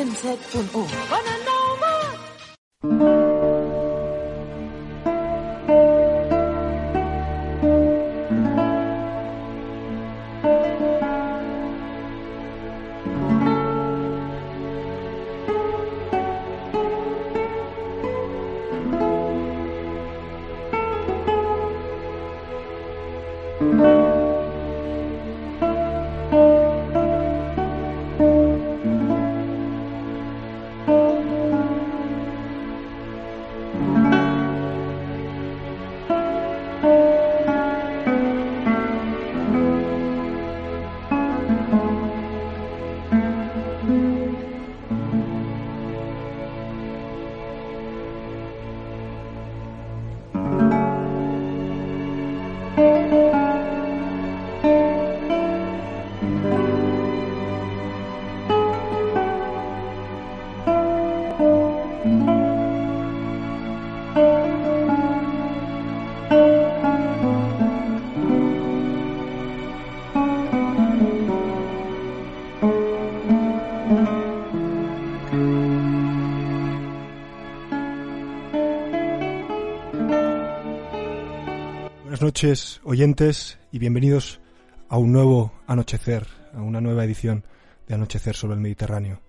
107.1. Bona nova! Buenas noches, oyentes, y bienvenidos a un nuevo anochecer, a una nueva edición de Anochecer sobre el Mediterráneo.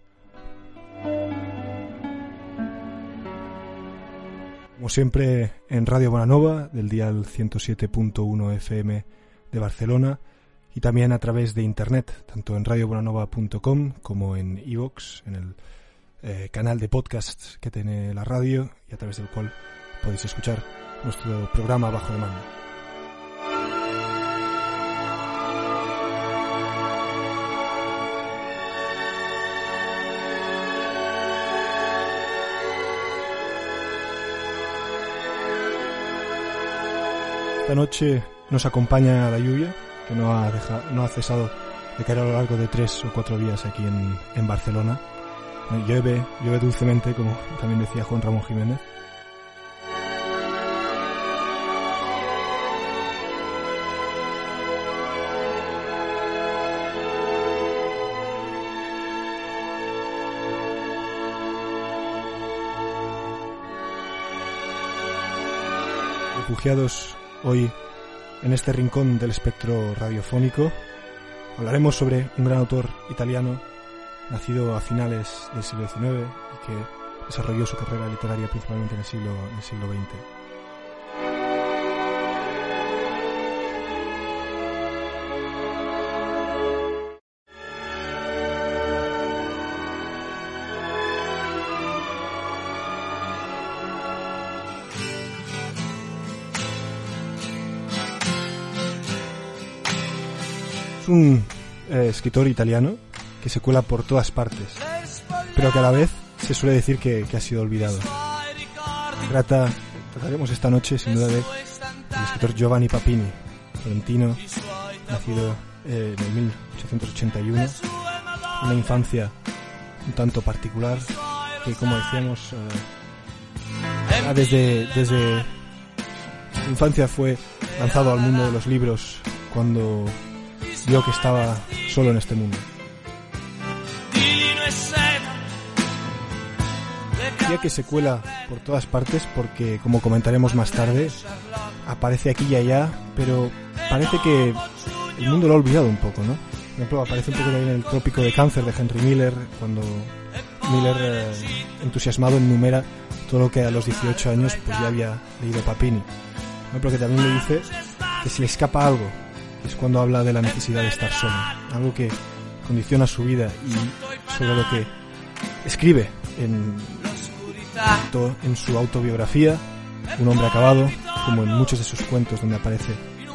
Como siempre, en Radio Bonanova, del dial 107.1 FM de Barcelona, y también a través de internet, tanto en radiobonanova.com como en iVoox, en el eh, canal de podcast que tiene la radio y a través del cual podéis escuchar nuestro programa bajo demanda. Esta noche nos acompaña la lluvia, que no ha, deja- no ha cesado de caer a lo largo de tres o cuatro días aquí en, en Barcelona. Llueve, llueve dulcemente, como también decía Juan Ramón Jiménez. Refugiados hoy en este rincón del espectro radiofónico, hablaremos sobre un gran autor italiano nacido a finales del siglo XIX y que desarrolló su carrera literaria principalmente en el siglo, XX. Un eh, escritor italiano que se cuela por todas partes, pero que a la vez se suele decir que, que ha sido olvidado. Trata, trataremos esta noche sin duda de el escritor Giovanni Papini, florentino, nacido eh, en el 1881, una infancia un tanto particular que como decíamos eh, ya desde, desde su infancia fue lanzado al mundo de los libros cuando vio que estaba solo en este mundo. Decía que se cuela por todas partes porque, como comentaremos más tarde, aparece aquí y allá, pero parece que el mundo lo ha olvidado un poco, ¿no? Por ejemplo, aparece un poco también el trópico de cáncer de Henry Miller, cuando Miller, eh, entusiasmado, enumera todo lo que a los 18 años pues ya había leído Papini. Por ejemplo, que también le dice que si le escapa algo, es cuando habla de la necesidad de estar solo, algo que condiciona su vida y sobre lo que escribe en, en su autobiografía, Un hombre acabado, como en muchos de sus cuentos donde aparece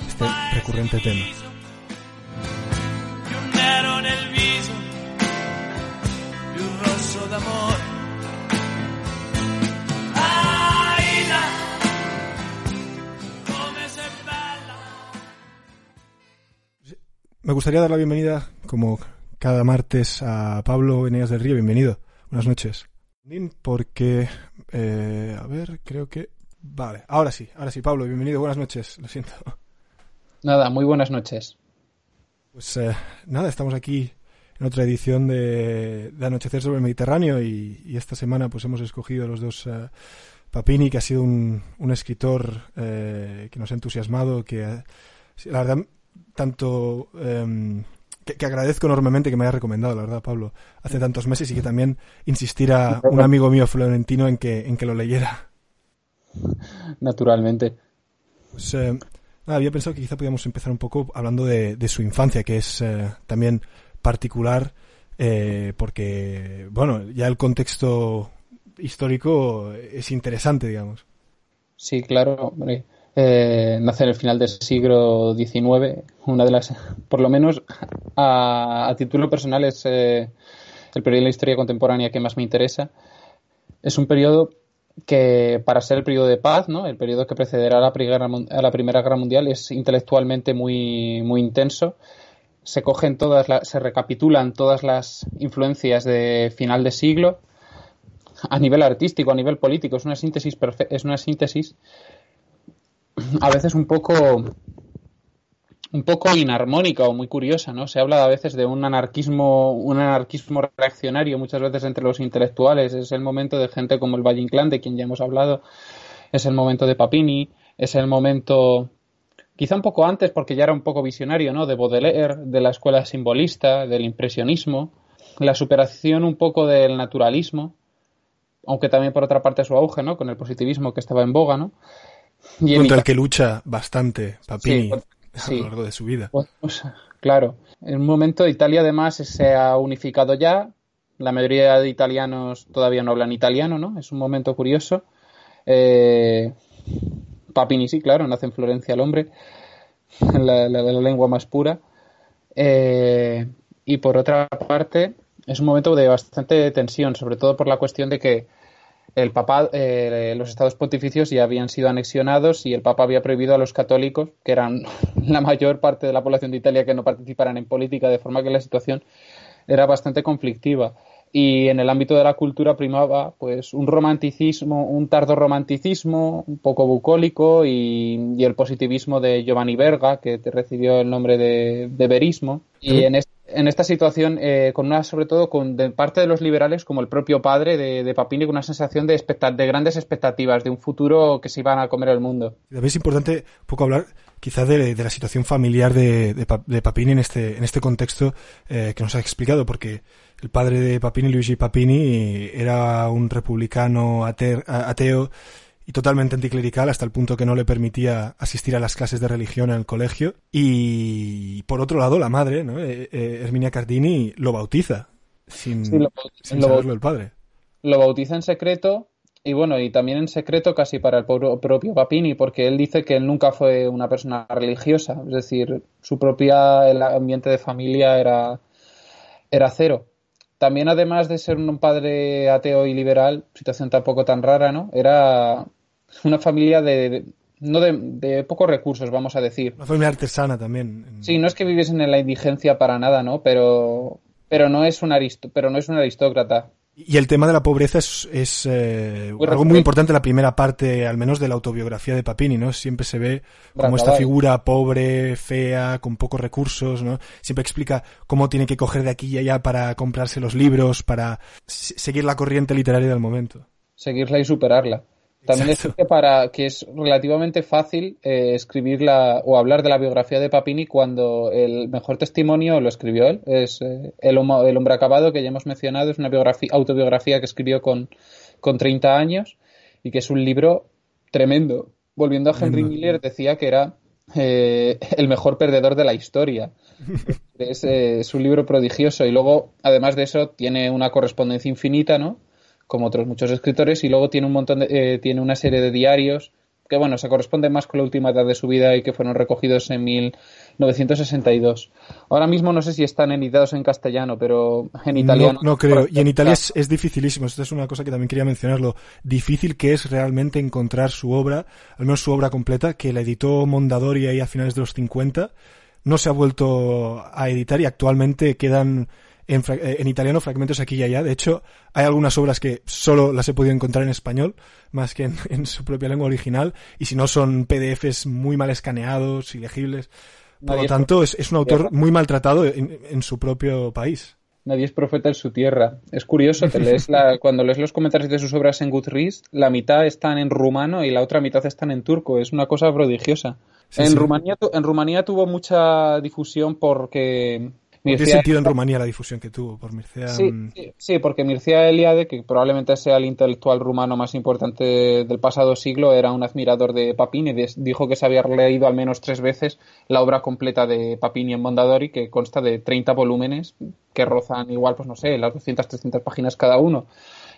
este recurrente tema. Me gustaría dar la bienvenida, como cada martes, a Pablo Eneas del Río. Bienvenido. Buenas noches. Porque, eh, a ver, creo que... Vale, ahora sí, ahora sí, Pablo, bienvenido. Buenas noches, lo siento. Nada, muy buenas noches. Pues eh, nada, estamos aquí en otra edición de, de Anochecer sobre el Mediterráneo y, y, esta semana pues hemos escogido los dos uh, Papini, que ha sido un, un escritor eh, que nos ha entusiasmado, que ha, la verdad tanto eh, que, que, agradezco enormemente que me haya recomendado, la verdad, Pablo, hace tantos meses y que también insistiera un amigo mío florentino en que, en que lo leyera. Naturalmente. Pues, eh, nada, había pensado que quizá podíamos empezar un poco hablando de, de su infancia, que es eh, también particular, eh, porque, bueno, ya el contexto histórico es interesante, digamos. Sí, claro. Eh, nace en el final del siglo XIX. Una de las, por lo menos a, a título personal, es eh, el periodo de la historia contemporánea que más me interesa. Es un periodo que, para ser el periodo de paz, ¿no? el periodo que precederá a la, primera, a la Primera Guerra Mundial, es intelectualmente muy, muy intenso. Se cogen todas, se recapitulan todas las influencias de final de siglo a nivel artístico, a nivel político. Es una síntesis es una síntesis a veces un poco un poco inarmónica o muy curiosa, ¿no? Se habla a veces de un anarquismo, un anarquismo reaccionario muchas veces entre los intelectuales. Es el momento de gente como el Valle Inclán, de quien ya hemos hablado. Es el momento de Papini. Es el momento, quizá un poco antes, porque ya era un poco visionario, ¿no? De Baudelaire, de la escuela simbolista, del impresionismo. La superación un poco del naturalismo, aunque también por otra parte su auge, ¿no? Con el positivismo que estaba en boga, ¿no? Contra el que lucha bastante Papini sí, a lo largo de su vida. Pues, pues, claro. En un momento Italia además se ha unificado ya. La mayoría de italianos todavía no hablan italiano, ¿no? Es un momento curioso. Eh, Papini sí, claro, nace en Florencia el hombre, la, la, la lengua más pura. Eh, y por otra parte, es un momento de bastante tensión, sobre todo por la cuestión de que el Papa, eh, los estados pontificios ya habían sido anexionados y el Papa había prohibido a los católicos, que eran la mayor parte de la población de Italia, que no participaran en política, de forma que la situación era bastante conflictiva. Y en el ámbito de la cultura primaba pues un romanticismo, un tardo romanticismo, un poco bucólico, y, y el positivismo de Giovanni Verga, que recibió el nombre de, de verismo. Y en en esta situación, eh, con una, sobre todo con de parte de los liberales, como el propio padre de, de Papini, con una sensación de, de, grandes expectativas, de un futuro que se iban a comer el mundo. También es importante poco hablar quizás de, de, la situación familiar de, de, Papini en este, en este contexto eh, que nos ha explicado, porque el padre de Papini, Luigi Papini, era un republicano ateo, ateo y totalmente anticlerical hasta el punto que no le permitía asistir a las clases de religión en el colegio. Y por otro lado, la madre, ¿no? Eh, eh, Herminia Cardini, lo bautiza sin, sí, lo, sin lo, saberlo el padre. Lo bautiza en secreto y bueno, y también en secreto casi para el propio Papini, porque él dice que él nunca fue una persona religiosa, es decir, su propia el ambiente de familia era, era cero. También, además de ser un padre ateo y liberal, situación tampoco tan rara, ¿no? Era una familia de, no de, de, pocos recursos, vamos a decir. Una familia artesana también. Sí, no es que viviesen en la indigencia para nada, ¿no? Pero, pero no es un aristo, pero no es un aristócrata. Y el tema de la pobreza es, es eh, muy algo muy importante en la primera parte, al menos de la autobiografía de Papini, ¿no? Siempre se ve como esta figura pobre, fea, con pocos recursos, ¿no? Siempre explica cómo tiene que coger de aquí y allá para comprarse los libros, para seguir la corriente literaria del momento. Seguirla y superarla. También es que para que es relativamente fácil eh, escribir la, o hablar de la biografía de Papini cuando el mejor testimonio lo escribió él. Es eh, el, el, hombre acabado que ya hemos mencionado, es una biografía, autobiografía que escribió con, con 30 años y que es un libro tremendo. Volviendo a Henry. Miller, decía que era eh, el mejor perdedor de la historia. es, es un libro prodigioso y luego, además de eso, tiene una correspondencia infinita, ¿no? Como otros muchos escritores, y luego tiene un montón de, eh, tiene una serie de diarios que bueno, se corresponden más con la última edad de su vida y que fueron recogidos en 1962. Ahora mismo no sé si están editados en castellano, pero en italiano. No, no creo. Y en Italia es, es, dificilísimo. Esta es una cosa que también quería mencionarlo. Difícil que es realmente encontrar su obra, al menos su obra completa, que la editó Mondadori ahí a finales de los 50. No se ha vuelto a editar y actualmente quedan en, en, italiano, fragmentos aquí y allá. De hecho, hay algunas obras que solo las he podido encontrar en español, más que en, en su propia lengua original, y si no son PDFs muy mal escaneados, ilegibles. Por lo tanto, es, es un autor muy maltratado en, en, su propio país. nadie es profeta en su tierra. Es curioso, te lees la, cuando lees los comentarios de sus obras en Goodreads, la mitad están en rumano y la otra mitad están en turco. Es una cosa prodigiosa. en, Rumanía, en Rumanía tuvo mucha difusión porque tiene sentido en Rumanía la difusión que tuvo por Mircea. Mm. Sí, sí, porque Mircea Eliade, que probablemente sea el intelectual rumano más importante del pasado siglo, era un admirador de Papini. Dijo que se había leído al menos tres veces la obra completa de Papini en Mondadori, que consta de 30 volúmenes que rozan igual, pues no sé, las 200, 300 páginas cada uno.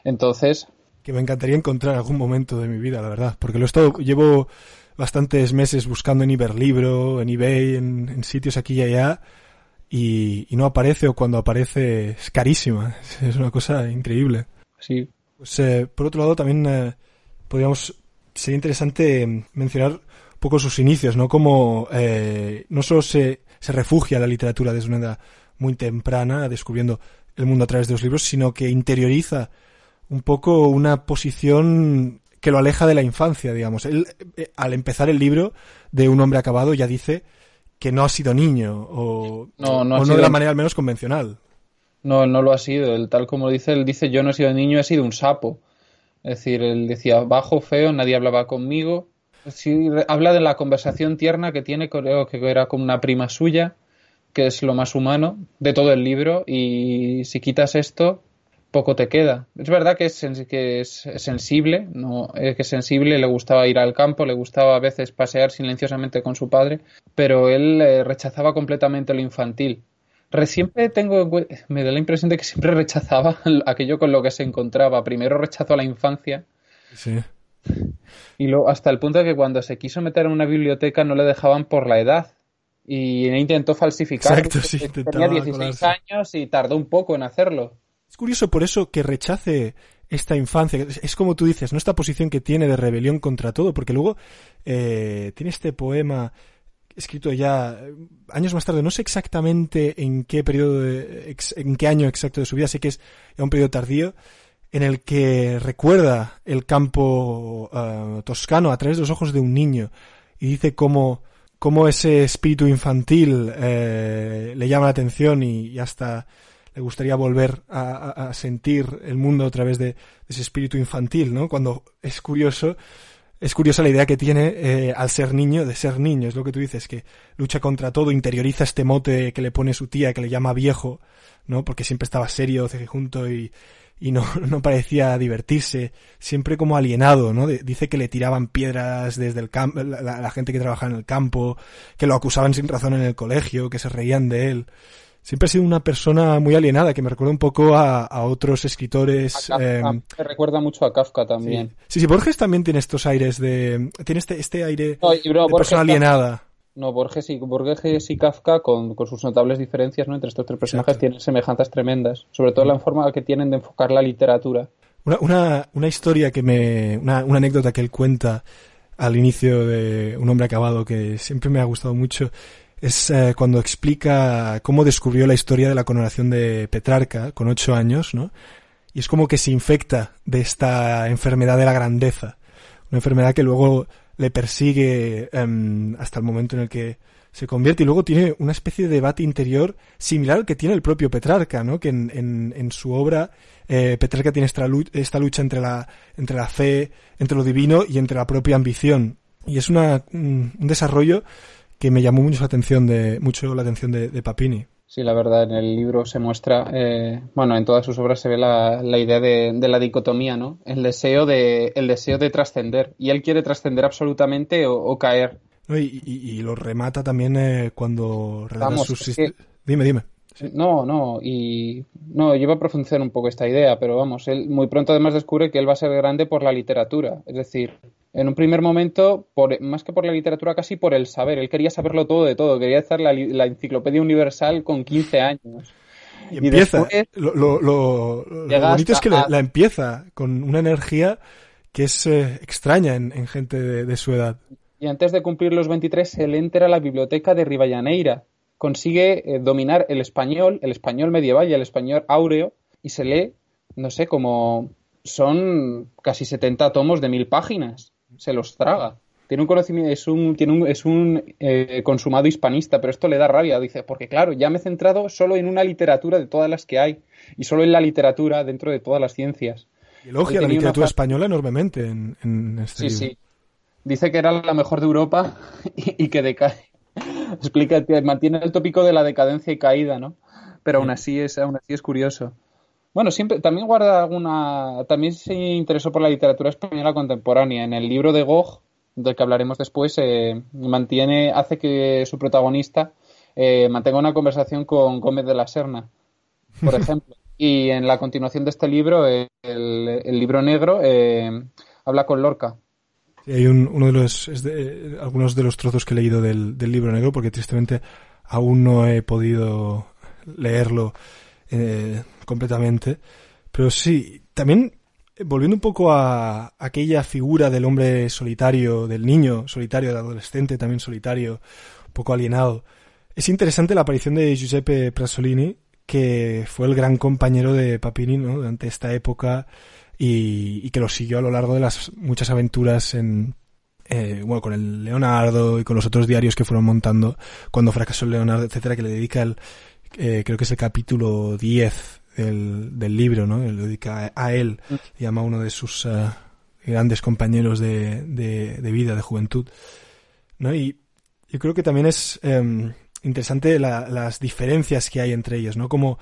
Entonces. Que me encantaría encontrar algún momento de mi vida, la verdad, porque lo he estado, llevo bastantes meses buscando en Iberlibro, en eBay, en sitios aquí y allá y, no aparece o cuando aparece es carísima. Es una cosa increíble. Sí. Pues, eh, por otro lado, también eh, podríamos, sería interesante mencionar un poco sus inicios, ¿no? Como eh, no solo se, se refugia la literatura desde una edad muy temprana, descubriendo el mundo a través de los libros, sino que interioriza un poco una posición que lo aleja de la infancia, digamos. Él, al empezar el libro de Un hombre acabado, ya dice que no ha sido niño o no, no, de la manera al menos convencional. No, no lo ha sido. El, tal como dice, él dice yo no he sido niño, he sido un sapo. Es decir, él decía bajo, feo, nadie hablaba conmigo. Sí, habla de la conversación tierna que tiene, creo que era con una prima suya, que es lo más humano de todo el libro. Y si quitas esto, poco te queda. Es verdad que es, que es sensible, no es que es sensible, le gustaba ir al campo, le gustaba a veces pasear silenciosamente con su padre, pero él eh, rechazaba completamente lo infantil. Siempre tengo, me da la impresión de que siempre rechazaba aquello con lo que se encontraba. Primero rechazó la infancia. Sí. Y luego hasta el punto de que cuando se quiso meter en una biblioteca no le dejaban por la edad. Y intentó falsificar. Exacto, sí, Tenía 16 años y tardó un poco en hacerlo. Es curioso por eso que rechace esta infancia. Es como tú dices, ¿no? Esta posición que tiene de rebelión contra todo, porque luego eh, tiene este poema escrito ya eh, años más tarde, no sé exactamente en qué periodo, en qué año exacto de su vida, sé que es un periodo tardío, en el que recuerda el campo eh, toscano a través de los ojos de un niño y dice cómo, cómo ese espíritu infantil le llama la atención y hasta le gustaría volver a, sentir el mundo a través de, ese espíritu infantil, ¿no? Cuando es curioso, es curiosa la idea que tiene eh, al ser niño de ser niño, es lo que tú dices, que lucha contra todo, interioriza este mote que le pone su tía, que le llama viejo, ¿no? Porque siempre estaba serio, junto y, y no, no parecía divertirse, siempre como alienado, ¿no? dice que le tiraban piedras desde el campo, la, la, gente que trabajaba en el campo, que lo acusaban sin razón en el colegio, que se reían de él siempre ha sido una persona muy alienada, que me recuerda un poco a, otros escritores. Eh, me recuerda mucho a Kafka también. Sí. sí, Borges también tiene estos aires de. Tiene este, este aire de persona alienada. No, Borges y, Borges y Kafka, con, sus notables diferencias ¿no? entre estos tres personajes, tienen semejanzas tremendas. Sobre todo la forma que tienen de enfocar la literatura. Una, una, una historia que me. Una, una anécdota que él cuenta al inicio de Un hombre acabado que siempre me ha gustado mucho es eh, cuando explica cómo descubrió la historia de la coronación de Petrarca con ocho años, ¿no? Y es como que se infecta de esta enfermedad de la grandeza, una enfermedad que luego le persigue em, hasta el momento en el que se convierte y luego tiene una especie de debate interior similar al que tiene el propio Petrarca, ¿no? Que en su obra eh, Petrarca tiene esta lucha, esta lucha entre la, entre la fe, entre lo divino y entre la propia ambición. Y es una, un desarrollo que me llamó mucho la atención de, mucho la atención de, Papini. Sí, la verdad, en el libro se muestra, eh, bueno, en todas sus obras se ve la, la idea de, de, la dicotomía, ¿no? El deseo de, el deseo de trascender. Y él quiere trascender absolutamente o, caer. y, y, lo remata también eh, cuando relata sus... Dime, dime. No, no, y no, yo iba a profundizar un poco esta idea, pero vamos, él muy pronto además descubre que él va a ser grande por la literatura, es decir, en un primer momento, por, más que por la literatura, casi por el saber, él quería saberlo todo de todo, quería hacer la, la enciclopedia universal con 15 años. Y, empieza, lo, lo, bonito es que la empieza con una energía que es eh, extraña en, gente de, de, su edad. Y antes de cumplir los 23, él entra a la biblioteca de Rivallaneira, consigue eh, dominar el español, el español medieval y el español áureo, y se lee, no sé, como son casi 70 tomos de mil páginas. Se los traga. tiene un conocimiento, es un, tiene un, es un eh, consumado hispanista, pero esto le da rabia, dice, porque claro, ya me he centrado solo en una literatura de todas las que hay, y solo en la literatura dentro de todas las ciencias. Y elogia la literatura española enormemente en, en este sí, Sí, Dice que era la mejor de Europa y, y que decae. Explica, mantiene el tópico de la decadencia y caída, ¿no? Pero aún así es, aún así es curioso. Bueno, siempre también guarda alguna. También se interesó por la literatura española contemporánea. En el libro de Gog, del que hablaremos después, eh, mantiene, hace que su protagonista eh, mantenga una conversación con Gómez de la Serna, por ejemplo. y en la continuación de este libro, eh, el, libro negro, habla con Lorca. hay uno de los, algunos de los trozos que he leído del, del libro negro, porque tristemente aún no he podido leerlo eh, completamente. Pero sí, también volviendo un poco a aquella figura del hombre solitario, del niño solitario, del adolescente también solitario, un poco alienado, es interesante la aparición de Giuseppe Prasolini, que fue el gran compañero de Papini durante esta época y, que lo siguió a lo largo de las muchas aventuras en, eh, bueno, con el Leonardo y con los otros diarios que fueron montando cuando fracasó el Leonardo, etcétera, que le dedica el, eh, creo que es el capítulo 10 del, del libro, ¿no? Lo dedica a, él, mm. llama a uno de sus eh, grandes compañeros de, de, vida, de juventud, ¿no? Y yo creo que también es em, interesante las diferencias que hay entre ellos, ¿no? Como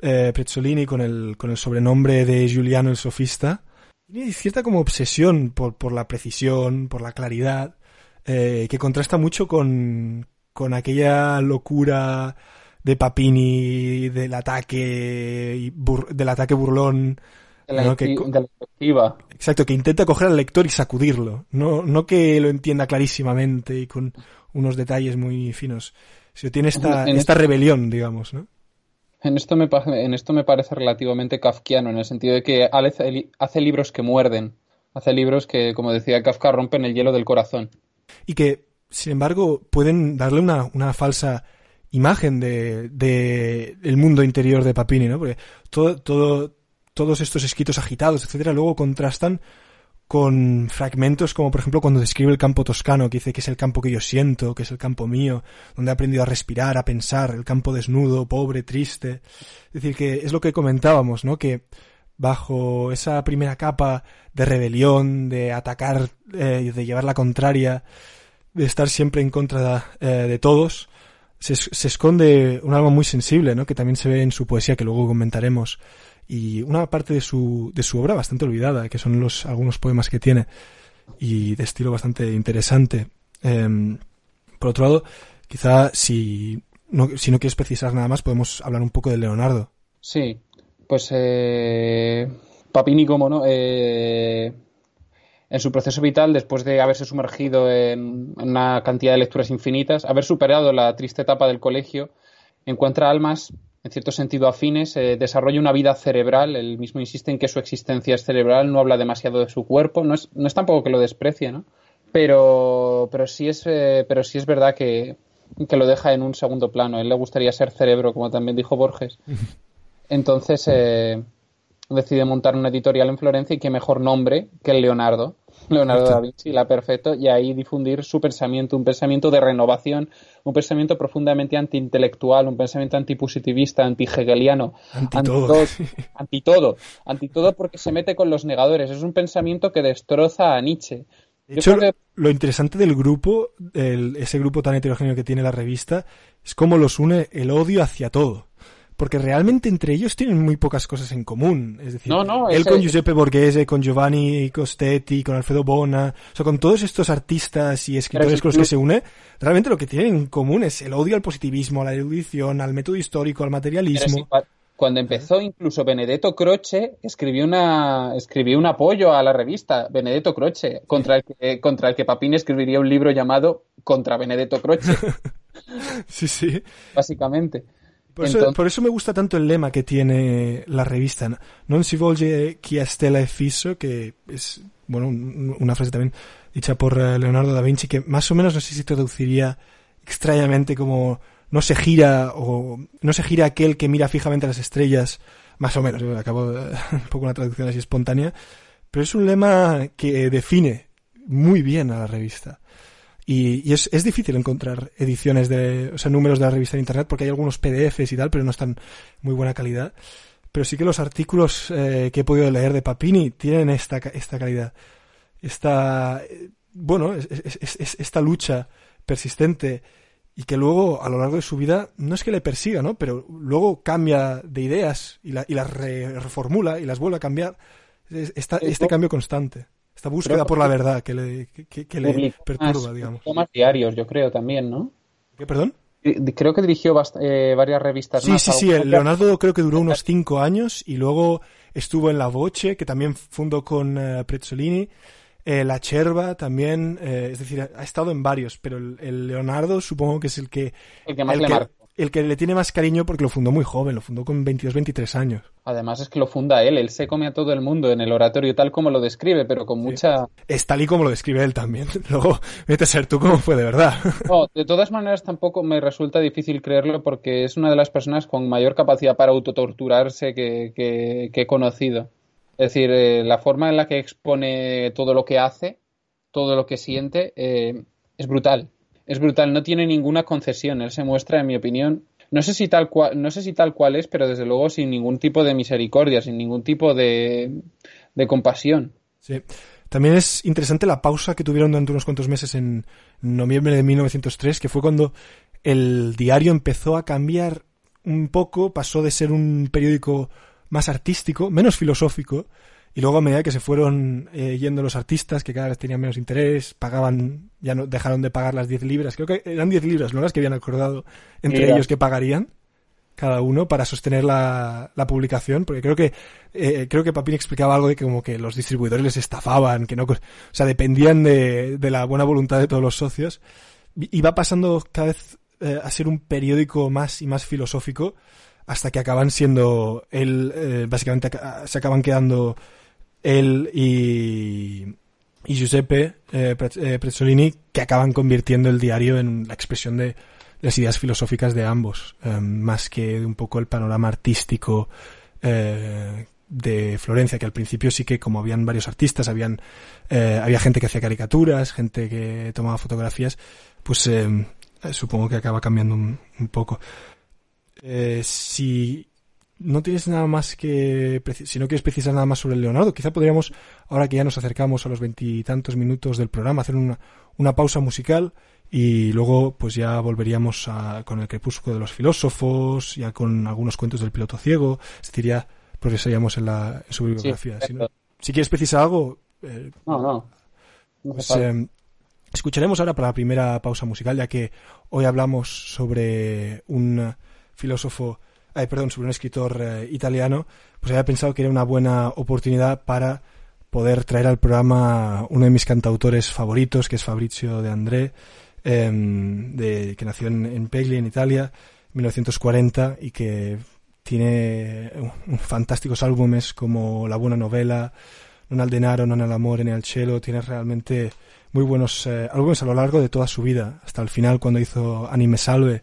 eh, Prezzolini con el, con el sobrenombre de Giuliano el sofista, tiene cierta como obsesión por, por la precisión, por la claridad, eh, que contrasta mucho con, con aquella locura de Papini, del ataque del ataque burlón. que, Exacto, que intenta coger al lector y sacudirlo. No, no que lo entienda clarísimamente y con unos detalles muy finos. Si tiene esta, esta rebelión, digamos, ¿no? En esto, me, en esto me parece relativamente kafkiano, en el sentido de que hace, hace libros que muerden. Hace libros que, como decía Kafka, rompen el hielo del corazón. Y que, sin embargo, pueden darle una, una falsa imagen de, de el mundo interior de Papini, ¿no? Porque todo, todo, todos estos escritos agitados, etcétera, luego contrastan con fragmentos como por ejemplo cuando describe el campo toscano, que dice que es el campo que yo siento, que es el campo mío, donde he aprendido a respirar, a pensar, el campo desnudo, pobre, triste. Es decir, que es lo que comentábamos, ¿no? Que bajo esa primera capa de rebelión, de atacar, eh, de llevar la contraria, de estar siempre en contra eh, de todos, se, esconde un alma muy sensible, ¿no? Que también se ve en su poesía, que luego comentaremos. Y una parte de su, de su obra bastante olvidada, que son los, algunos poemas que tiene. Y de estilo bastante interesante. Em, por otro lado, quizá si no, si no quieres precisar nada más, podemos hablar un poco de Leonardo. Sí, pues eh, Papini, como no, eh, en su proceso vital, después de haberse sumergido en una cantidad de lecturas infinitas, haber superado la triste etapa del colegio, encuentra almas en cierto sentido afines, eh, desarrolla una vida cerebral, él mismo insiste en que su existencia es cerebral, no habla demasiado de su cuerpo, no es, no es tampoco que lo desprecie, ¿no? Pero, pero, sí, es, eh, pero sí es verdad que, que, lo deja en un segundo plano. A él le gustaría ser cerebro, como también dijo Borges. Entonces eh, decide montar una editorial en Florencia y qué mejor nombre que el Leonardo. Leonardo da Vinci, la perfecto, y ahí difundir su pensamiento, un pensamiento de renovación, un pensamiento profundamente antiintelectual, un pensamiento antipositivista, anti-hegeliano, anti todo, anti todo, anti todo porque se mete con los negadores. Es un pensamiento que destroza a Nietzsche. De hecho, lo interesante del grupo, ese grupo tan heterogéneo que tiene la revista, es cómo los une el odio hacia todo porque realmente entre ellos tienen muy pocas cosas en común. Es decir, él con Giuseppe Borghese, con Giovanni Costetti, con Alfredo Bona, o sea, con todos estos artistas y escritores con los que se une, realmente lo que tienen en común es el odio al positivismo, a la erudición, al método histórico, al materialismo. cuando empezó incluso Benedetto Croce escribió una escribió un apoyo a la revista Benedetto Croce contra el que contra el que Papini escribiría un libro llamado Contra Benedetto Croce. sí, sí. Básicamente. Por eso, me gusta tanto el lema que tiene la revista. Non si volge chi a stella e fisso, que es, bueno, una frase también dicha por eh, Leonardo da Vinci, que más o menos no sé si traduciría extrañamente como no se gira o no se gira aquel que mira fijamente a las estrellas, más o menos, acabo de, un poco una traducción así espontánea, pero es un lema que define muy bien a la revista. Y, y es, es, difícil encontrar ediciones de, o sea, números de la revista en internet porque hay algunos PDFs y tal, pero no están muy buena calidad. Pero sí que los artículos eh, que he podido leer de Papini tienen esta, esta calidad. Esta, eh, bueno, es, es, es, esta lucha persistente y que luego a lo largo de su vida no es que le persiga, ¿no? Pero luego cambia de ideas y, la, y las reformula y las vuelve a cambiar. Esta, este cambio constante. Esta búsqueda por la verdad que le, que, que le perturba, digamos. Más diarios, yo creo, también, ¿no? ¿Qué, perdón? Creo que dirigió eh, varias revistas. Sí, sí, sí. Leonardo creo que duró unos cinco años y luego estuvo en La Voce, que también fundó con uh, Prezzolini. Eh, la Cherva también, eh, es decir, ha estado en varios, pero el, el, Leonardo supongo que es el que... El que más el le marcó el que le tiene más cariño porque lo fundó muy joven, lo fundó con 22, 23 años. Además es que lo funda él, él se come a todo el mundo en el oratorio tal como lo describe, pero con mucha... Es tal y como lo describe él también. Luego, vete a ser tú como fue de verdad. No, de todas maneras tampoco me resulta difícil creerlo porque es una de las personas con mayor capacidad para autotorturarse que, que, que he conocido. Es decir, eh, la forma en la que expone todo lo que hace, todo lo que siente, eh, es brutal es brutal, no tiene ninguna concesión. Él se muestra, en mi opinión, no sé si tal cual, no sé si tal cual es, pero desde luego sin ningún tipo de misericordia, sin ningún tipo de, de compasión. Sí. También es interesante la pausa que tuvieron durante unos cuantos meses en noviembre de 1903, que fue cuando el diario empezó a cambiar un poco, pasó de ser un periódico más artístico, menos filosófico, y luego a medida que se fueron eh, yendo los artistas, que cada vez tenían menos interés, pagaban, ya no dejaron de pagar las 10 libras, creo que eran 10 libras, no las que habían acordado entre ellos que pagarían cada uno para sostener la, la publicación, porque creo que eh, creo que Papín explicaba algo de que como que los distribuidores les estafaban, que no, o sea, dependían de, de la buena voluntad de todos los socios, y va pasando cada vez eh, a ser un periódico más y más filosófico, hasta que acaban siendo él, eh, básicamente se acaban quedando él y, y Giuseppe eh, eh, Prezzolini, que acaban convirtiendo el diario en la expresión de las ideas filosóficas de ambos, eh, más que un poco el panorama artístico eh, de Florencia, que al principio sí que como habían varios artistas, habían había gente que hacía caricaturas, gente que tomaba fotografías, pues eh, supongo que acaba cambiando un, un poco. si no tienes nada más que, si no quieres precisar nada más sobre el Leonardo, quizá podríamos, ahora que ya nos acercamos a los veintitantos minutos del programa, hacer una, una pausa musical y luego pues ya volveríamos a, con el crepúsculo de los filósofos, ya con algunos cuentos del piloto ciego, es decir, ya progresaríamos en, la, en su bibliografía. Sí, si, no, si, quieres precisar algo... Eh, no, no. no pues, eh, escucharemos ahora para la primera pausa musical, ya que hoy hablamos sobre un filósofo eh, perdón, sobre un escritor eh, italiano, pues había pensado que era una buena oportunidad para poder traer al programa uno de mis cantautores favoritos, que es Fabrizio de André, eh, de, que nació en, en Pegli, en Italia, 1940, y que tiene fantásticos álbumes como La buena novela, Non al denaro, non al amore, ne al cielo, tiene realmente muy buenos eh, álbumes a lo largo de toda su vida, hasta el final cuando hizo Anime Salve,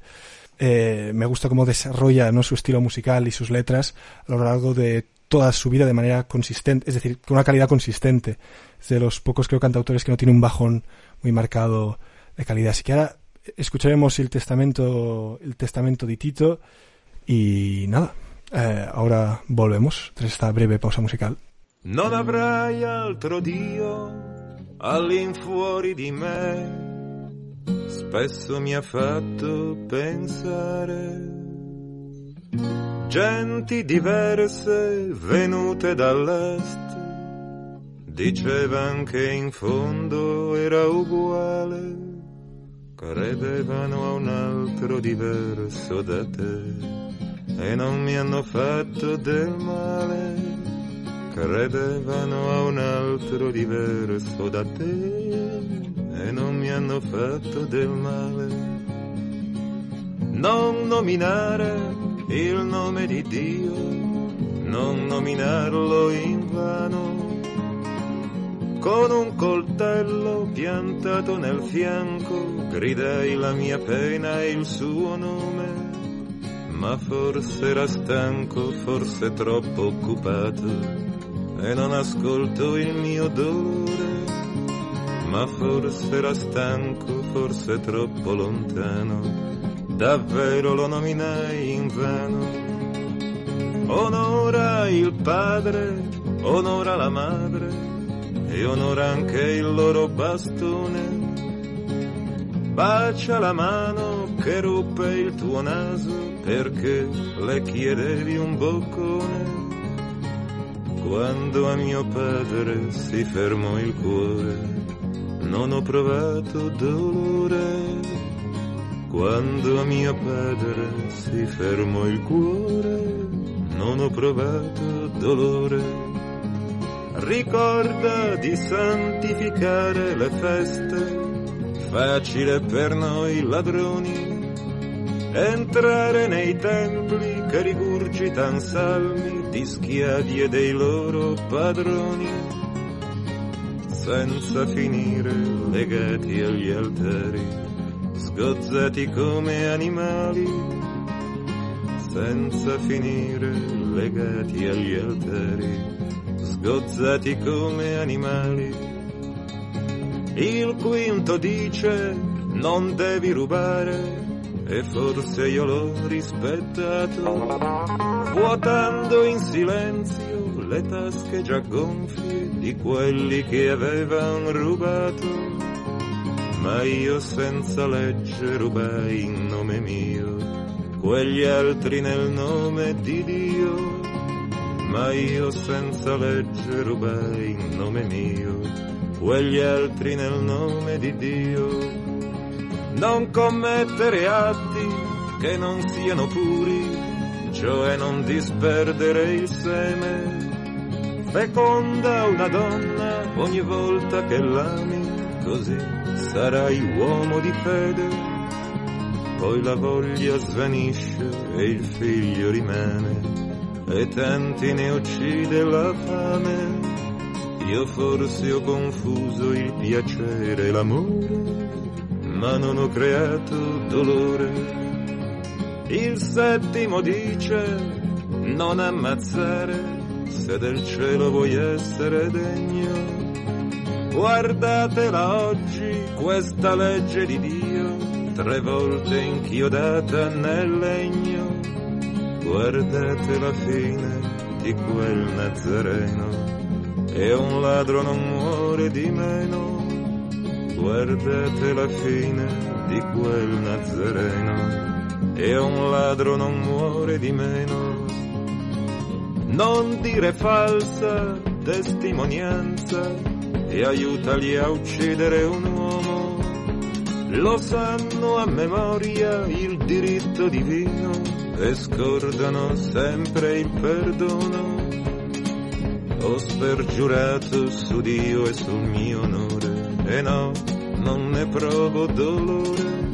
eh, me gusta cómo desarrolla ¿no? su estilo musical y sus letras a lo largo de toda su vida de manera consistente, es decir, con una calidad consistente. Es de los pocos, creo, cantautores que no tiene un bajón muy marcado de calidad. Así que ahora escucharemos el testamento, el testamento de Tito y nada, eh, ahora volvemos tras esta breve pausa musical. Altro di me spesso mi ha fatto pensare. Genti diverse venute dall'est dicevan che in fondo era uguale, credevano a un altro diverso da te e non mi hanno fatto del male, credevano a un altro diverso da te e non mi hanno fatto del male. Non nominare il nome di Dio, non nominarlo in vano. Con un coltello piantato nel fianco gridai la mia pena e il suo nome, ma forse era stanco, forse troppo occupato e non ascolto il mio dolore ma forse era stanco, forse troppo lontano, davvero lo nominai in vano. Onora il padre, onora la madre e onora anche il loro bastone. Bacia la mano che ruppe il tuo naso perché le chiedevi un boccone. Quando a mio padre si fermò il cuore, non ho provato dolore. Quando a mio padre si fermò il cuore, non ho provato dolore. Ricorda di santificare le feste, facile per noi ladroni. Entrare nei templi che rigurgitan salmi di schiavi e dei loro padroni senza finire legati agli altari, sgozzati come animali, senza finire legati agli altari, sgozzati come animali. Il quinto dice non devi rubare e forse io l'ho rispettato, vuotando in silenzio le tasche già gonfie di quelli che avevano rubato. Ma io senza legge rubai in nome mio, quegli altri nel nome di Dio. Ma io senza legge rubai in nome mio, quegli altri nel nome di Dio non commettere atti che non siano puri, cioè non disperdere il seme. Feconda una donna ogni volta che l'ami, così sarai uomo di fede. Poi la voglia svanisce e il figlio rimane, e tanti ne uccide la fame. Io forse ho confuso il piacere e l'amore ma non ho creato dolore. Il settimo dice non ammazzare se del cielo vuoi essere degno. Guardatela oggi questa legge di Dio, tre volte inchiodata nel legno. Guardate la fine di quel Nazareno, e un ladro non muore di meno guardate la fine di quel Nazareno e un ladro non muore di meno. Non dire falsa testimonianza e aiutali a uccidere un uomo. Lo sanno a memoria il diritto divino e scordano sempre il perdono. Ho spergiurato su Dio e sul mio onore e no, non ne provo dolore.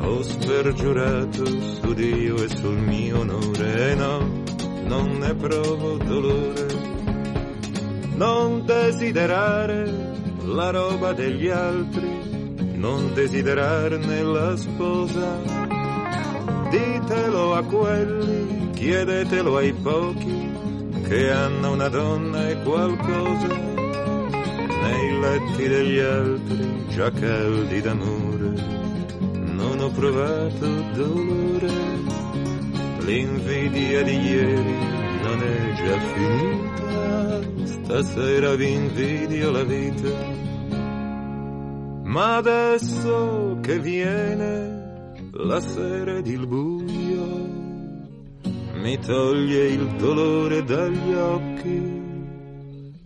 Ho spergiurato su Dio e sul mio onore, e no, non ne provo dolore. Non desiderare la roba degli altri, non desiderarne la sposa. Ditelo a quelli, chiedetelo ai pochi, che hanno una donna e qualcosa nei letti degli altri già caldi d'amore, non ho provato dolore, l'invidia di ieri non è già finita, stasera vi invidio la vita, ma adesso che viene la sera ed il buio, mi toglie il dolore dagli occhi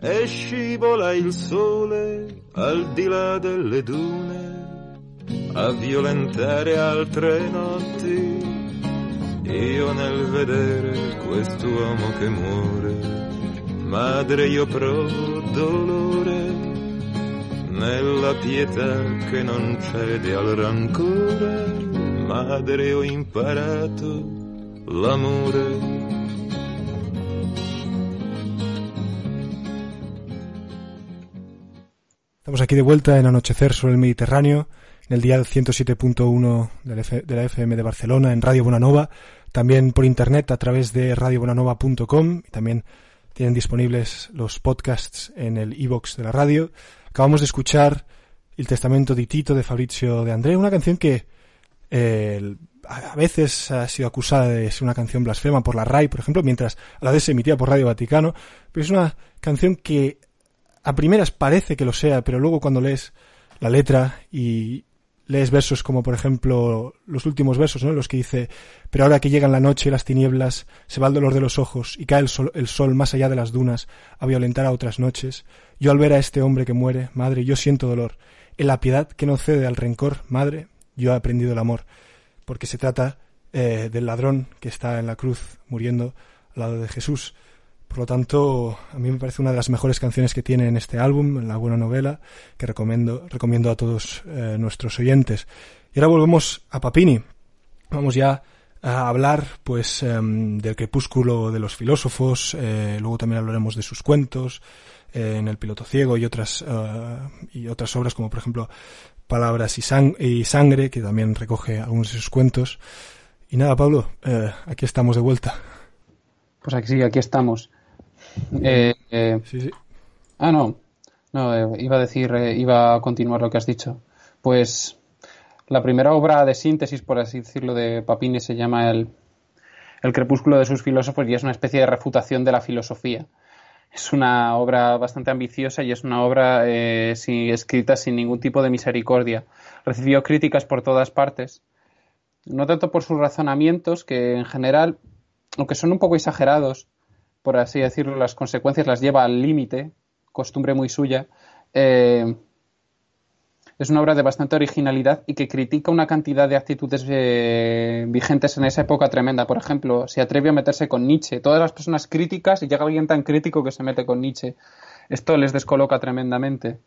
e scivola il sole al di là delle dune a violentare altre notti. Io nel vedere quest'uomo che muore, madre io provo dolore, nella pietà che non cede al rancore, madre ho imparato l'amore. Estamos aquí de vuelta en Anochecer sobre el Mediterráneo, en el dial 107.1 de la FM de Barcelona, en Radio Bonanova, también por internet a través de radiobonanova.com y también tienen disponibles los podcasts en el iBox de la radio. Acabamos de escuchar El Testamento di Tito de Fabrizio de André, una canción que eh, a veces ha sido acusada de ser una canción blasfema por la RAI, por ejemplo, mientras a la vez se emitía por Radio Vaticano, pero es una canción que a primeras parece que lo sea, pero luego cuando lees la letra y lees versos como por ejemplo los últimos versos, ¿no? Los que dice, pero ahora que llegan la noche y las tinieblas, se va el dolor de los ojos y cae el sol, el sol más allá de las dunas a violentar a otras noches. Yo al ver a este hombre que muere, madre, yo siento dolor. En la piedad que no cede al rencor, madre, yo he aprendido el amor. Porque se trata eh, del ladrón que está en la cruz muriendo al lado de Jesús. Por lo tanto, a mí me parece una de las mejores canciones que tiene en este álbum, la buena novela, que recomiendo, recomiendo a todos eh, nuestros oyentes. Y ahora volvemos a Papini. Vamos ya a hablar, pues, em, del crepúsculo de los filósofos. Eh, luego también hablaremos de sus cuentos, eh, en el piloto ciego y otras eh, y otras obras como por ejemplo Palabras y, y sangre, que también recoge algunos de sus cuentos. Y nada, Pablo, eh, aquí estamos de vuelta. Pues aquí sí, aquí estamos. Eh, eh, Sí, sí. ah, no. No, eh, iba a decir, iba a continuar lo que has dicho. Pues la primera obra de síntesis, por así decirlo, de Papini se llama el, el crepúsculo de sus filósofos y es una especie de refutación de la filosofía. Es una obra bastante ambiciosa y es una obra eh, sí, escrita sin ningún tipo de misericordia. Recibió críticas por todas partes, no tanto por sus razonamientos, que en general, aunque son un poco exagerados, por así decirlo, las consecuencias las lleva al límite, costumbre muy suya. Eh, es una obra de bastante originalidad y que critica una cantidad de actitudes eh, vigentes en esa época tremenda. Por ejemplo, se atreve a meterse con Nietzsche. Todas las personas críticas y llega alguien tan crítico que se mete con Nietzsche. Esto les descoloca tremendamente.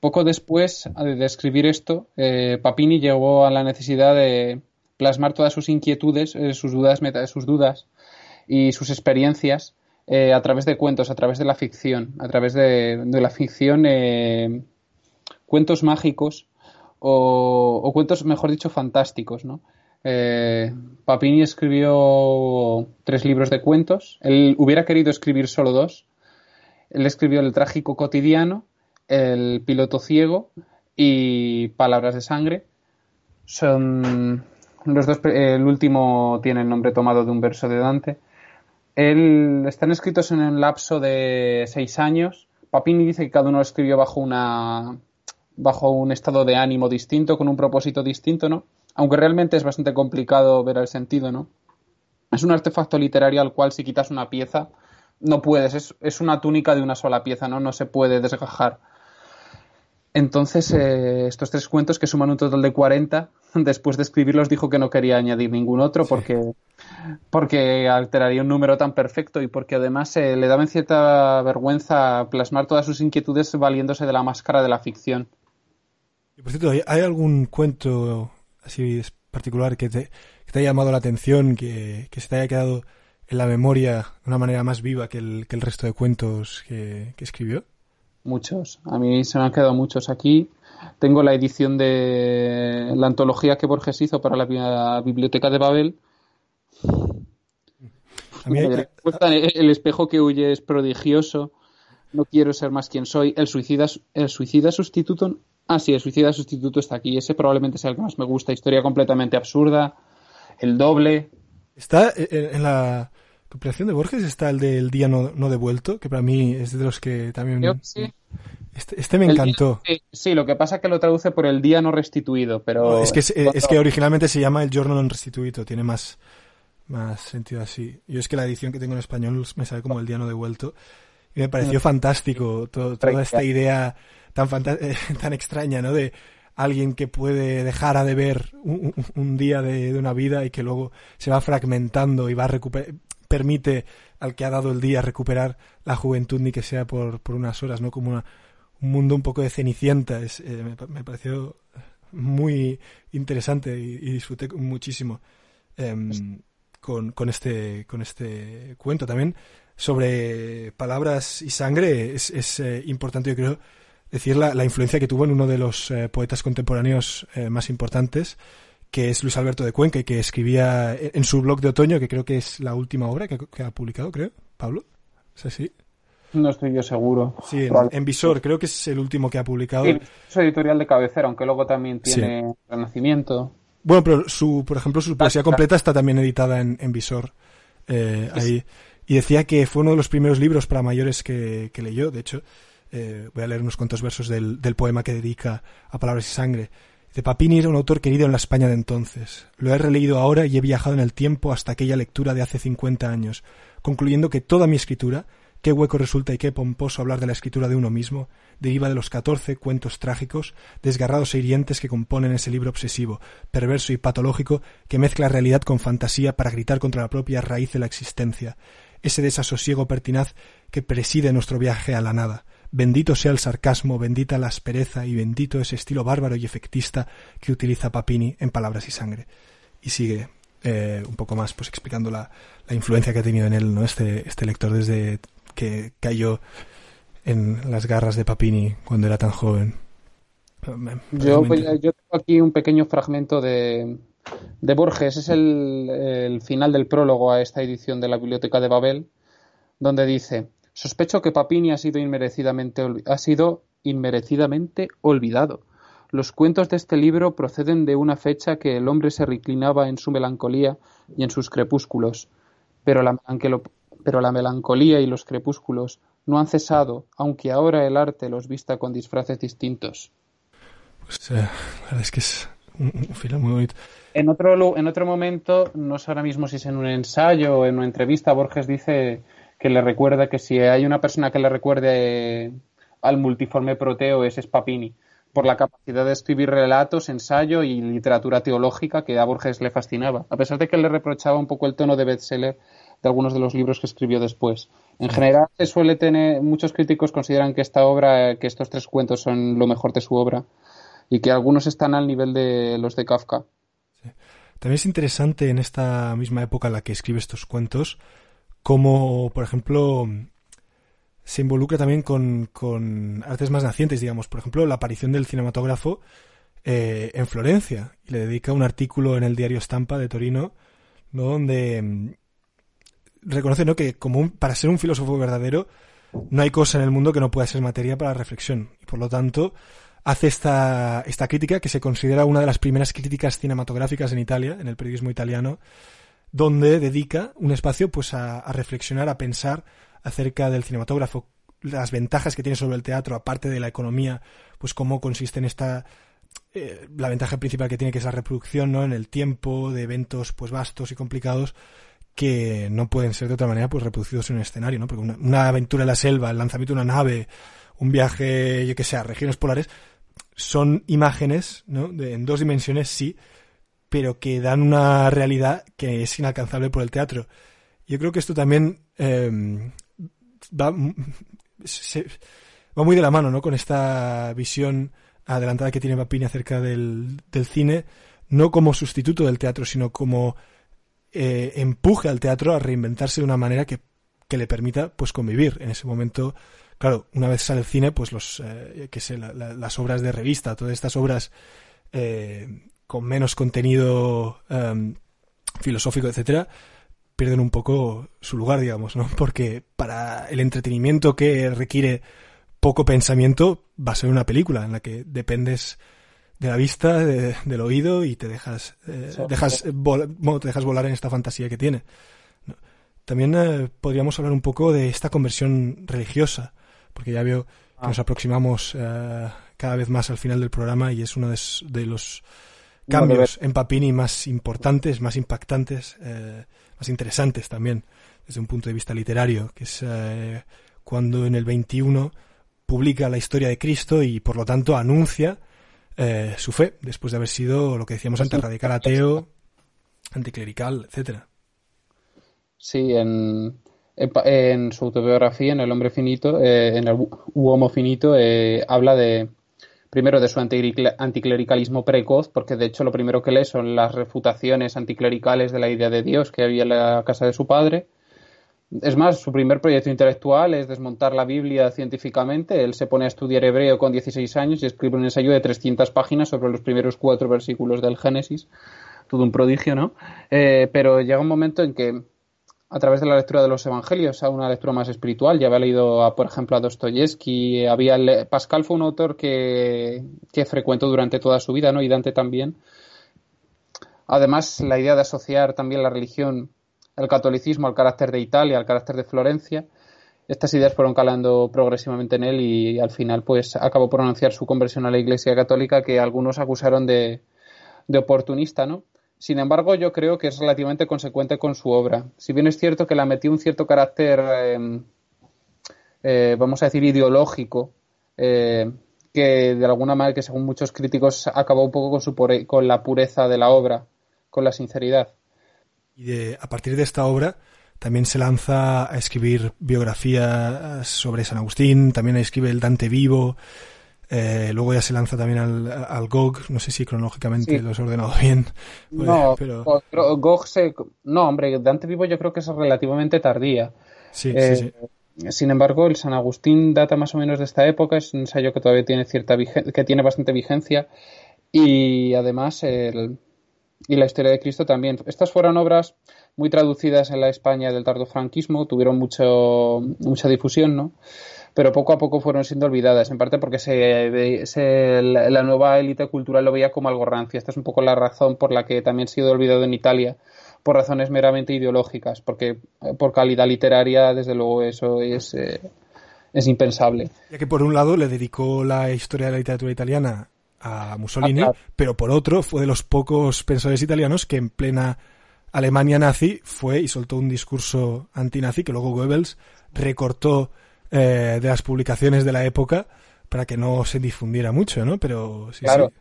Poco después de escribir esto, eh, Papini llegó a la necesidad de plasmar todas sus inquietudes, sus dudas, sus dudas y sus experiencias eh, a través de cuentos, a través de la ficción, a través de, de la ficción, eh, cuentos mágicos o, o, cuentos, mejor dicho, fantásticos, ¿no? Eh, Papini escribió tres libros de cuentos. Él hubiera querido escribir solo dos. Él escribió El trágico cotidiano, El piloto ciego y Palabras de sangre. Son los dos. El último tiene el nombre tomado de un verso de Dante. Él, están escritos en un lapso de seis años. Papini dice que cada uno lo escribió bajo una bajo un estado de ánimo distinto, con un propósito distinto, ¿no? Aunque realmente es bastante complicado ver el sentido, ¿no? Es un artefacto literario al cual si quitas una pieza, no puedes, es, es una túnica de una sola pieza, ¿no? No se puede desgajar. Entonces, eh, estos tres cuentos que suman un total de 40, después de escribirlos dijo que no quería añadir ningún otro Sí. porque, porque alteraría un número tan perfecto y porque además eh, le daba en cierta vergüenza plasmar todas sus inquietudes valiéndose de la máscara de la ficción. Y por cierto, ¿hay, algún cuento así particular que te, que te haya llamado la atención, que, que se te haya quedado en la memoria de una manera más viva que el, que el resto de cuentos que escribió? Muchos. A mí se me han quedado muchos aquí. Tengo la edición de la antología que Borges hizo para la bi- la Biblioteca de Babel. A mí hay- Cuesta, el espejo que huye es prodigioso. No quiero ser más quien soy. El suicida, el suicida sustituto. Ah, sí, el suicida sustituto está aquí. Ese probablemente sea el que más me gusta. Historia completamente absurda. El doble. Está eh, en en la compilación de Borges está el del día no, no devuelto, que para mí es de los que también... Creo que sí. Este, este me El encantó. día- sí, sí, lo que pasa es que lo traduce por el día no restituido, pero... es, que, es, es que originalmente se llama el Giorno non restituito, tiene más, más sentido así. Yo es que la edición que tengo en español me sale como el día no devuelto. Y me pareció fantástico to- toda esta idea tan, tan extraña, ¿no? De alguien que puede dejar a deber un, un- día de, de una vida y que luego se va fragmentando y va a recuperar permite al que ha dado el día recuperar la juventud ni que sea por, por unas horas, ¿no? Como una- un mundo un poco de cenicienta. Es, eh, me, pa- me pareció muy interesante y, y disfruté muchísimo em, con, con este con este cuento también sobre palabras y sangre es, es eh, importante yo creo decir la, la influencia que tuvo en uno de los eh, poetas contemporáneos más importantes que es Luis Alberto de Cuenca y que escribía en su blog de otoño que creo que es la última obra que, que ha publicado creo Pablo es así No estoy yo seguro. Sí, en, Visor, creo que es el último que ha publicado. Sí, es su editorial de cabecera, aunque luego también tiene Renacimiento. Bueno, pero su, por ejemplo, su poesía completa está también editada en, en Visor. eh, ahí. Y decía que fue uno de los primeros libros para mayores que, que leyó. De hecho, eh, voy a leer unos cuantos versos del, del poema que dedica a Palabras y Sangre. De Papini era un autor querido en la España de entonces. Lo he releído ahora y he viajado en el tiempo hasta aquella lectura de hace 50 años, concluyendo que toda mi escritura, qué hueco resulta y qué pomposo hablar de la escritura de uno mismo, deriva de los catorce cuentos trágicos, desgarrados e hirientes que componen ese libro obsesivo, perverso y patológico que mezcla realidad con fantasía para gritar contra la propia raíz de la existencia, ese desasosiego pertinaz que preside nuestro viaje a la nada. Bendito sea el sarcasmo, bendita la aspereza y bendito ese estilo bárbaro y efectista que utiliza Papini en Palabras y Sangre. Y sigue eh, un poco más pues explicando la, la influencia que ha tenido en él ¿no? este, este lector desde que cayó en las garras de Papini cuando era tan joven. Me- Yo, yo tengo aquí un pequeño fragmento de, de Borges. Es el, el final del prólogo a esta edición de la Biblioteca de Babel, donde dice: Sospecho que Papini ha sido inmerecidamente, ha sido inmerecidamente olvidado. Los cuentos de este libro proceden de una fecha que el hombre se reclinaba en su melancolía y en sus crepúsculos, pero la, pero la melancolía y los crepúsculos no han cesado, aunque ahora el arte los vista con disfraces distintos. pues, eh, la verdad es que es un, un muy bonito. En otro, en otro momento, no sé ahora mismo si es en un ensayo o en una entrevista, Borges dice que le recuerda que si hay una persona que le recuerde al multiforme Proteo, es Papini, por la capacidad de escribir relatos, ensayo y literatura teológica que a Borges le fascinaba, a pesar de que le reprochaba un poco el tono de bestseller de algunos de los libros que escribió después. En general, se suele tener, muchos críticos consideran que esta obra, que estos tres cuentos son lo mejor de su obra y que algunos están al nivel de los de Kafka. También es interesante en esta misma época en la que escribe estos cuentos, como, por ejemplo, se involucra también con, con artes más nacientes, digamos. Por ejemplo, la aparición del cinematógrafo eh, en Florencia. Y le dedica un artículo en el diario Stampa de Torino, ¿no? donde mm, reconoce ¿no? que como para ser un filósofo verdadero no hay cosa en el mundo que no pueda ser materia para reflexión. Y por lo tanto, hace esta, esta crítica que se considera una de las primeras críticas cinematográficas en Italia, en el periodismo italiano, donde dedica un espacio pues a, a reflexionar, a pensar acerca del cinematógrafo, las ventajas que tiene sobre el teatro, aparte de la economía, pues cómo consiste en esta eh, la ventaja principal que tiene que es la reproducción, ¿no? En el tiempo de eventos pues vastos y complicados que no pueden ser de otra manera pues reproducidos en un escenario, ¿no? Porque una, una aventura en la selva, el lanzamiento de una nave, un viaje, yo que sé, a regiones polares, son imágenes, ¿no? De, en dos dimensiones, sí, pero que dan una realidad que es inalcanzable por el teatro. Yo creo que esto también eh, va, muy de la mano, ¿no? Con esta visión adelantada que tiene Papini acerca del, cine, no como sustituto del teatro, sino como eh, empuje al teatro a reinventarse de una manera que, que le permita pues convivir en ese momento claro una vez sale el cine pues los eh, que sé la- las obras de revista todas estas obras eh, con menos contenido em, filosófico etcétera pierden un poco su lugar digamos no porque para el entretenimiento que requiere poco pensamiento va a ser una película en la que dependes de la vista, de- del oído y te dejas, eh, Sí. dejas, vol- bueno, te dejas volar en esta fantasía que tiene. ¿no? También eh, podríamos hablar un poco de esta conversión religiosa, porque ya veo que Ah. nos aproximamos eh, cada vez más al final del programa y es uno de, de los cambios en Papini más importantes, más impactantes, eh, más interesantes también desde un punto de vista literario, que es eh, cuando en el 21 publica la historia de Cristo y por lo tanto anuncia eh, su fe, después de haber sido lo que decíamos antes, radical ateo, anticlerical, etcétera. Sí, en, en, su autobiografía, en El hombre finito, en el Uomo finito, habla de, primero de su anticlerical- anticlericalismo precoz, porque de hecho lo primero que lee son las refutaciones anticlericales de la idea de Dios que había en la casa de su padre. Es más, su primer proyecto intelectual es desmontar la Biblia científicamente. Él se pone a estudiar hebreo con 16 años y escribe un ensayo de 300 páginas sobre los primeros cuatro versículos del Génesis. Todo un prodigio, ¿no? Eh, pero llega un momento en que a través de la lectura de los evangelios a una lectura más espiritual. Ya había leído, a, por ejemplo, a Dostoyevsky. Había Pascal fue un autor que, que frecuentó durante toda su vida, ¿no? Y Dante también. Además, la idea de asociar también la religión, el catolicismo al carácter de Italia, al carácter de Florencia. Estas ideas fueron calando progresivamente en él y al final pues acabó por anunciar su conversión a la Iglesia Católica que algunos acusaron de, de oportunista, ¿no? Sin embargo, yo creo que es relativamente consecuente con su obra. Si bien es cierto que la metió un cierto carácter, eh, eh, vamos a decir, ideológico, eh, que de alguna manera, que según muchos críticos, acabó un poco con, su con la pureza de la obra, con la sinceridad. Y de, a partir de esta obra también se lanza a escribir biografías sobre San Agustín, también escribe el Dante vivo, eh, luego ya se lanza también al, al GOG, no sé si cronológicamente lo he ordenado bien. No, pero... GOG se... No, hombre, Dante Vivo yo creo que es relativamente tardía. Sí, sí, sí. Eh, sin embargo, el San Agustín data más o menos de esta época, es un ensayo que todavía tiene cierta que tiene bastante vigencia y además el... y la historia de Cristo también. Estas fueron obras muy traducidas en la España del tardofranquismo, tuvieron mucho mucha difusión, ¿no? Pero poco a poco fueron siendo olvidadas, en parte porque se, se, la nueva élite cultural lo veía como algo rancio. Esta es un poco la razón por la que también ha sido olvidado en Italia, por razones meramente ideológicas, porque eh, por calidad literaria, desde luego, eso es, eh, es impensable. Ya que por un lado le dedicó la historia de la literatura italiana a Mussolini, ah, claro. pero por otro fue de los pocos pensadores italianos que en plena Alemania nazi fue y soltó un discurso antinazi que luego Goebbels recortó eh, de las publicaciones de la época para que no se difundiera mucho, ¿no? Pero sí, claro.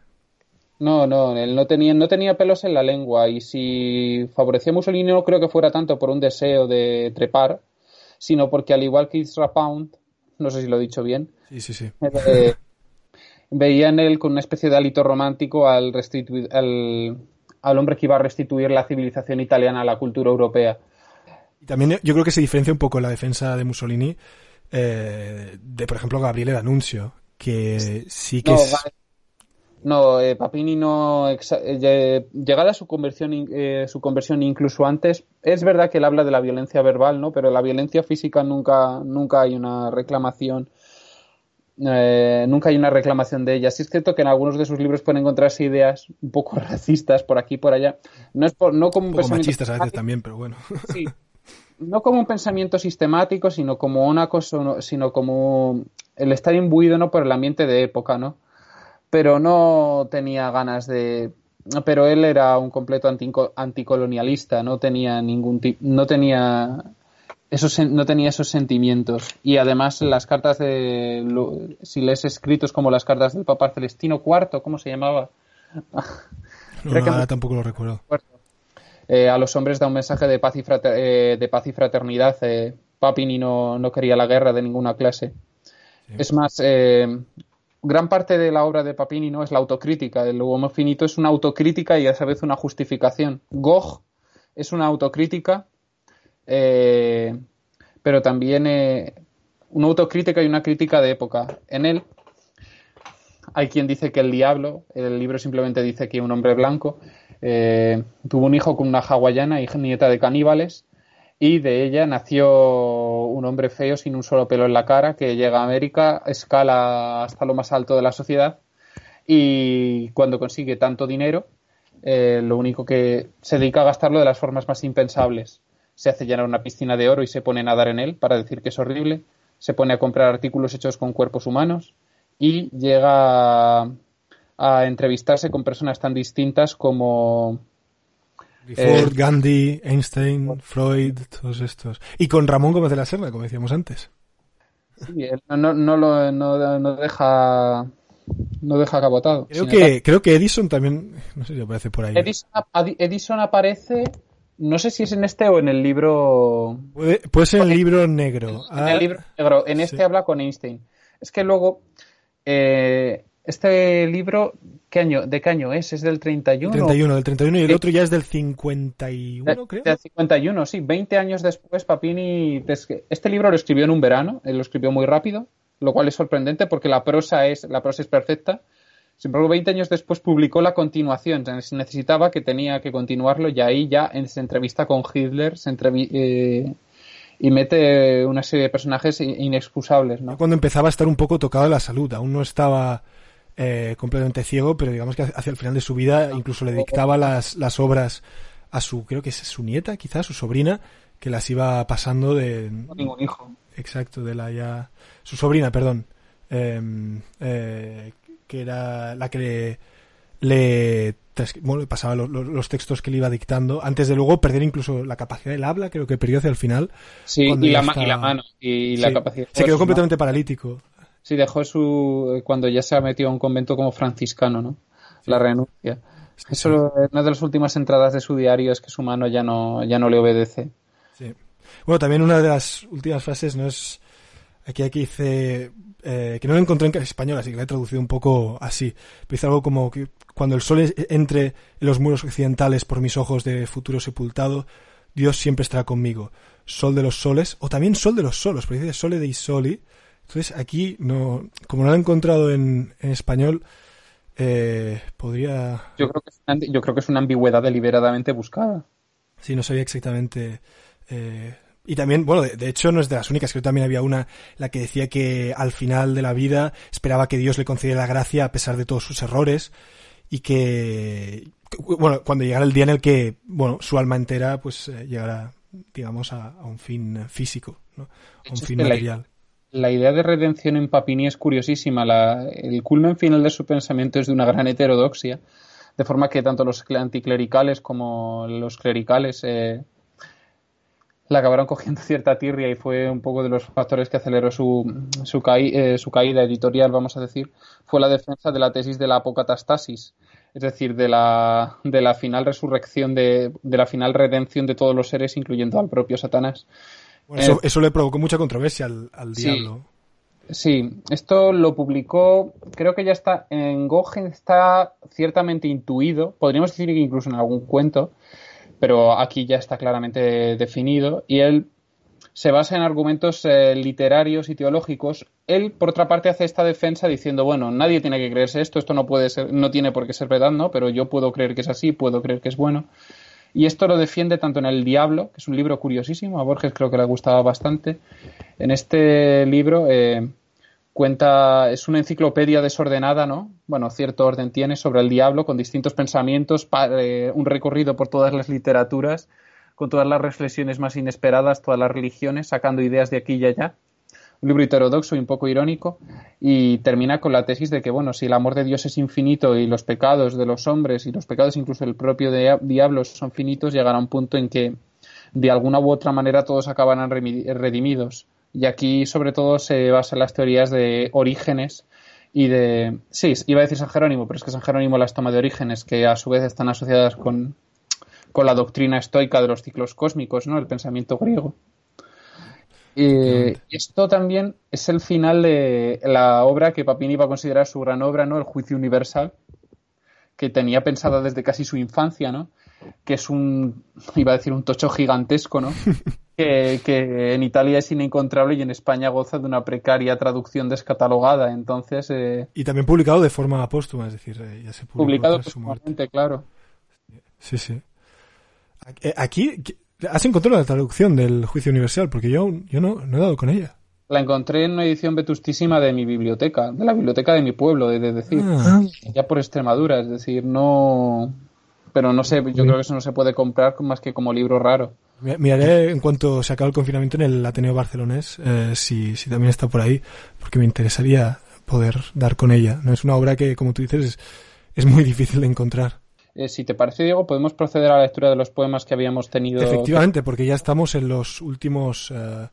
No, no, él no tenía, no tenía pelos en la lengua y si favorecía a Mussolini no creo que fuera tanto por un deseo de trepar, sino porque al igual que Isra Pound, no sé si lo he dicho bien, sí, sí, sí. Eh, veía en él con una especie de alito romántico al, restituir, al, al hombre que iba a restituir la civilización italiana a la cultura europea. Y también yo creo que se diferencia un poco la defensa de Mussolini eh, de, por ejemplo, Gabriele D'Annunzio, que sí que no, es... No, eh, Papini no... Eh, llegada a su conversión, eh, su conversión incluso antes, es verdad que él habla de la violencia verbal, ¿no? Pero la violencia física nunca, nunca hay una reclamación. Eh, nunca hay una reclamación de ella. Sí es cierto que en algunos de sus libros pueden encontrarse ideas un poco racistas por aquí y por allá. No es por, no como un, un poco machistas a veces también, pero bueno. Sí, no como un pensamiento sistemático, sino como una cosa, sino como el estar imbuido ¿no? por el ambiente de época, ¿no? Pero no tenía ganas de. Pero él era un completo anticolonialista, no tenía ningún tipo. No tenía. Esos, no tenía esos sentimientos. Y además, las cartas de. Si lees escritos como las cartas del Papa Celestino IV, ¿cómo se llamaba? No, no, ahora tampoco lo recuerdo eh, a los hombres da un mensaje de paz y, frater eh, de paz y fraternidad. Eh, Papini no, no, quería la guerra de ninguna clase. Sí. Es más, gran parte de la obra de Papini no es la autocrítica. El Homo finito es una autocrítica y a esa vez una justificación. Gog es una autocrítica, pero también eh, una autocrítica y una crítica de época. En él hay quien dice que el diablo, el libro simplemente dice que un hombre blanco, eh, tuvo un hijo con una hawaiana, hija nieta de caníbales, y de ella nació un hombre feo sin un solo pelo en la cara que llega a América, escala hasta lo más alto de la sociedad y cuando consigue tanto dinero, eh, lo único que se dedica a gastarlo de las formas más impensables. Se hace llenar una piscina de oro y se pone a nadar en él para decir que es horrible. Se pone a comprar artículos hechos con cuerpos humanos y llega a entrevistarse con personas tan distintas como Ford, eh, Gandhi, Einstein, Freud, todos estos. Y con Ramón Gómez de la Serna, como decíamos antes. Sí, él no, no, lo, no, no deja no deja cabotado. Creo que, creo que Edison también, no sé si aparece por ahí. Edison, Edison, aparece, no sé si es en este o en el libro... Puede, puede ser en el libro negro. En ah, el libro negro, en este sí. habla con Einstein. Es que luego, eh, este libro, ¿qué año, ¿de qué año es? ¿Es del 31? 31, del 31 y el otro ya es del 51, de, creo. Del 51, sí. 20 años después, Papini. Este libro lo escribió en un verano, él lo escribió muy rápido, lo cual es sorprendente porque la prosa es, la prosa es perfecta. Sin embargo, 20 años después publicó la continuación. Se necesitaba que tenía que continuarlo y ahí ya en, se entrevista con Hitler se eh, y mete una serie de personajes inexcusables. ¿no? Cuando empezaba a estar un poco tocado de la salud, aún no estaba eh, completamente ciego, pero digamos que hacia el final de su vida incluso le dictaba las, las obras a su, creo que es su nieta, quizás, su sobrina, que las iba pasando de... No ningún hijo. Exacto, de la ya... Su sobrina, perdón. Em, eh, que era la que le, le, pasaba los textos que le iba dictando, antes de luego perder incluso la capacidad del habla, creo que perdió hacia el final. Sí, y la, y la, mano, y la capacidad. Se quedó completamente paralítico. Sí, dejó su. cuando ya se ha metido a un convento como franciscano, ¿no? La renuncia. Eso, una de las últimas entradas de su diario es que su mano ya no, ya no le obedece. Sí. Bueno, también una de las últimas frases no es. Aquí, aquí dice. Eh, que no lo encontré en español, así que la he traducido un poco así. Pero dice algo como que cuando el sol entre en los muros occidentales por mis ojos de futuro sepultado, Dios siempre estará conmigo. Sol de los soles, o también sol de los solos, porque dice sole dei soli. Entonces aquí, no, como no lo he encontrado en, en español, eh, podría. Yo creo, que es una, yo creo que es una ambigüedad deliberadamente buscada. Sí, no sabía exactamente. Eh, y también, bueno, de, hecho no es de las únicas, creo que también había una, la que decía que al final de la vida esperaba que Dios le concediera la gracia a pesar de todos sus errores y que, bueno, cuando llegara el día en el que, bueno, su alma entera pues eh, llegara, digamos, a, un fin físico, ¿no? A un fin material la idea de redención en Papini es curiosísima. el culmen final de su pensamiento es de una gran heterodoxia, de forma que tanto los anticlericales como los clericales eh, la acabaron cogiendo cierta tirria y fue un poco de los factores que aceleró su, su, eh, caída editorial, vamos a decir, fue la defensa de la tesis de la apocatastasis, es decir, de la, de la final resurrección, de, de la final redención de todos los seres, incluyendo al propio Satanás. Eh, eso, le provocó mucha controversia al, diablo. Sí, esto lo publicó, creo que ya está en Gogen, está ciertamente intuido, podríamos decir que incluso en algún cuento, pero aquí ya está claramente definido y él se basa en argumentos eh, literarios y teológicos. Él, por otra parte, hace esta defensa diciendo, bueno, nadie tiene que creerse esto, esto no puede ser, no tiene por qué ser verdad, ¿no? Pero yo puedo creer que es así, puedo creer que es bueno. Y esto lo defiende tanto en El Diablo, que es un libro curiosísimo, a Borges creo que le gustaba bastante. En este libro eh, cuenta, es una enciclopedia desordenada, ¿no? Bueno, cierto orden tiene sobre el diablo, con distintos pensamientos, eh, un recorrido por todas las literaturas, con todas las reflexiones más inesperadas, todas las religiones, sacando ideas de aquí y allá libro heterodoxo y un poco irónico, y termina con la tesis de que, bueno, si el amor de Dios es infinito y los pecados de los hombres y los pecados incluso del propio diablo son finitos, llegará un punto en que de alguna u otra manera todos acabarán redimidos. Y aquí sobre todo se basan las teorías de orígenes y de... Sí, iba a decir San Jerónimo, pero es que San Jerónimo las toma de orígenes, que a su vez están asociadas con, con la doctrina estoica de los ciclos cósmicos, ¿no? El pensamiento griego. Eh, esto también es el final de la obra que Papini iba a considerar su gran obra, ¿no? El Juicio Universal, que tenía pensada desde casi su infancia, ¿no? Que es un, iba a decir, un tocho gigantesco, ¿no? que, en Italia es inencontrable y en España goza de una precaria traducción descatalogada. Entonces. Eh, y también publicado de forma póstuma, es decir, eh, ya se publicado póstumamente, claro. Sí, sí. Aquí, ¿Has encontrado la traducción del Juicio Universal? Porque yo, yo no, he dado con ella. La encontré en una edición vetustísima de mi biblioteca, de la biblioteca de mi pueblo, de, decir, ah. ya por Extremadura, es decir, no... Pero no sé, yo creo que eso no se puede comprar más que como libro raro. Miraré en cuanto se acabe el confinamiento en el Ateneo Barcelonés, eh, si, si también está por ahí, porque me interesaría poder dar con ella. No es una obra que, como tú dices, es muy difícil de encontrar. Eh, si te parece, Diego, podemos proceder a la lectura de los poemas que habíamos tenido. Efectivamente, porque ya estamos en los últimos eh,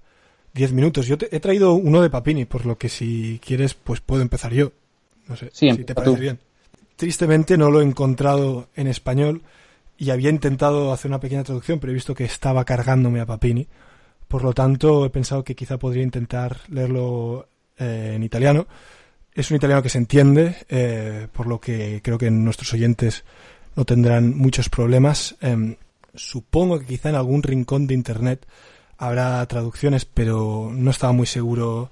diez minutos. Yo te, he traído uno de Papini, por lo que si quieres, pues puedo empezar yo. No sé si te parece bien. Tristemente no lo he encontrado en español y había intentado hacer una pequeña traducción, pero he visto que estaba cargándome a Papini. Por lo tanto, he pensado que quizá podría intentar leerlo eh, en italiano. Es un italiano que se entiende, por lo que creo que nuestros oyentes no tendrán muchos problemas. Em, supongo que quizá en algún rincón de Internet habrá traducciones, pero no estaba muy seguro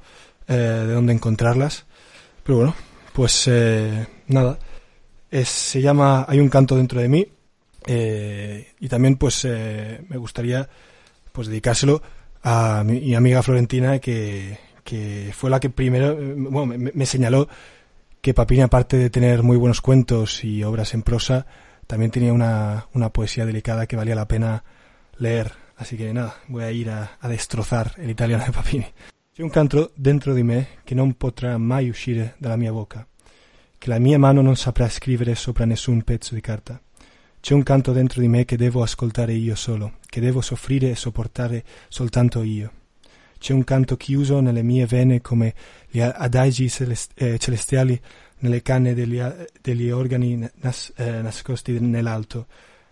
eh, de dónde encontrarlas. Pero bueno, pues eh, nada, es, se llama Hay un canto dentro de mí eh, y también pues eh, me gustaría pues dedicárselo a mi amiga Florentina que, que fue la que primero bueno, me, me, señaló que Papini aparte de tener muy buenos cuentos y obras en prosa también tenía una, una poesía delicada que valía la pena leer. Así que nada voy a ir a, a destrozar el italiano de Papini. C'è un canto dentro di me che non potrà mai uscire dalla mia bocca che la mia mano non saprà scrivere sopra nessun pezzo di carta. C'è un canto dentro di me che devo ascoltare io solo, che devo soffrire e sopportare soltanto io. C'è un canto chiuso nelle mie vene come gli adagi eh, celestiali nelle canne degli, degli organi nas- eh, nascosti nell'alto.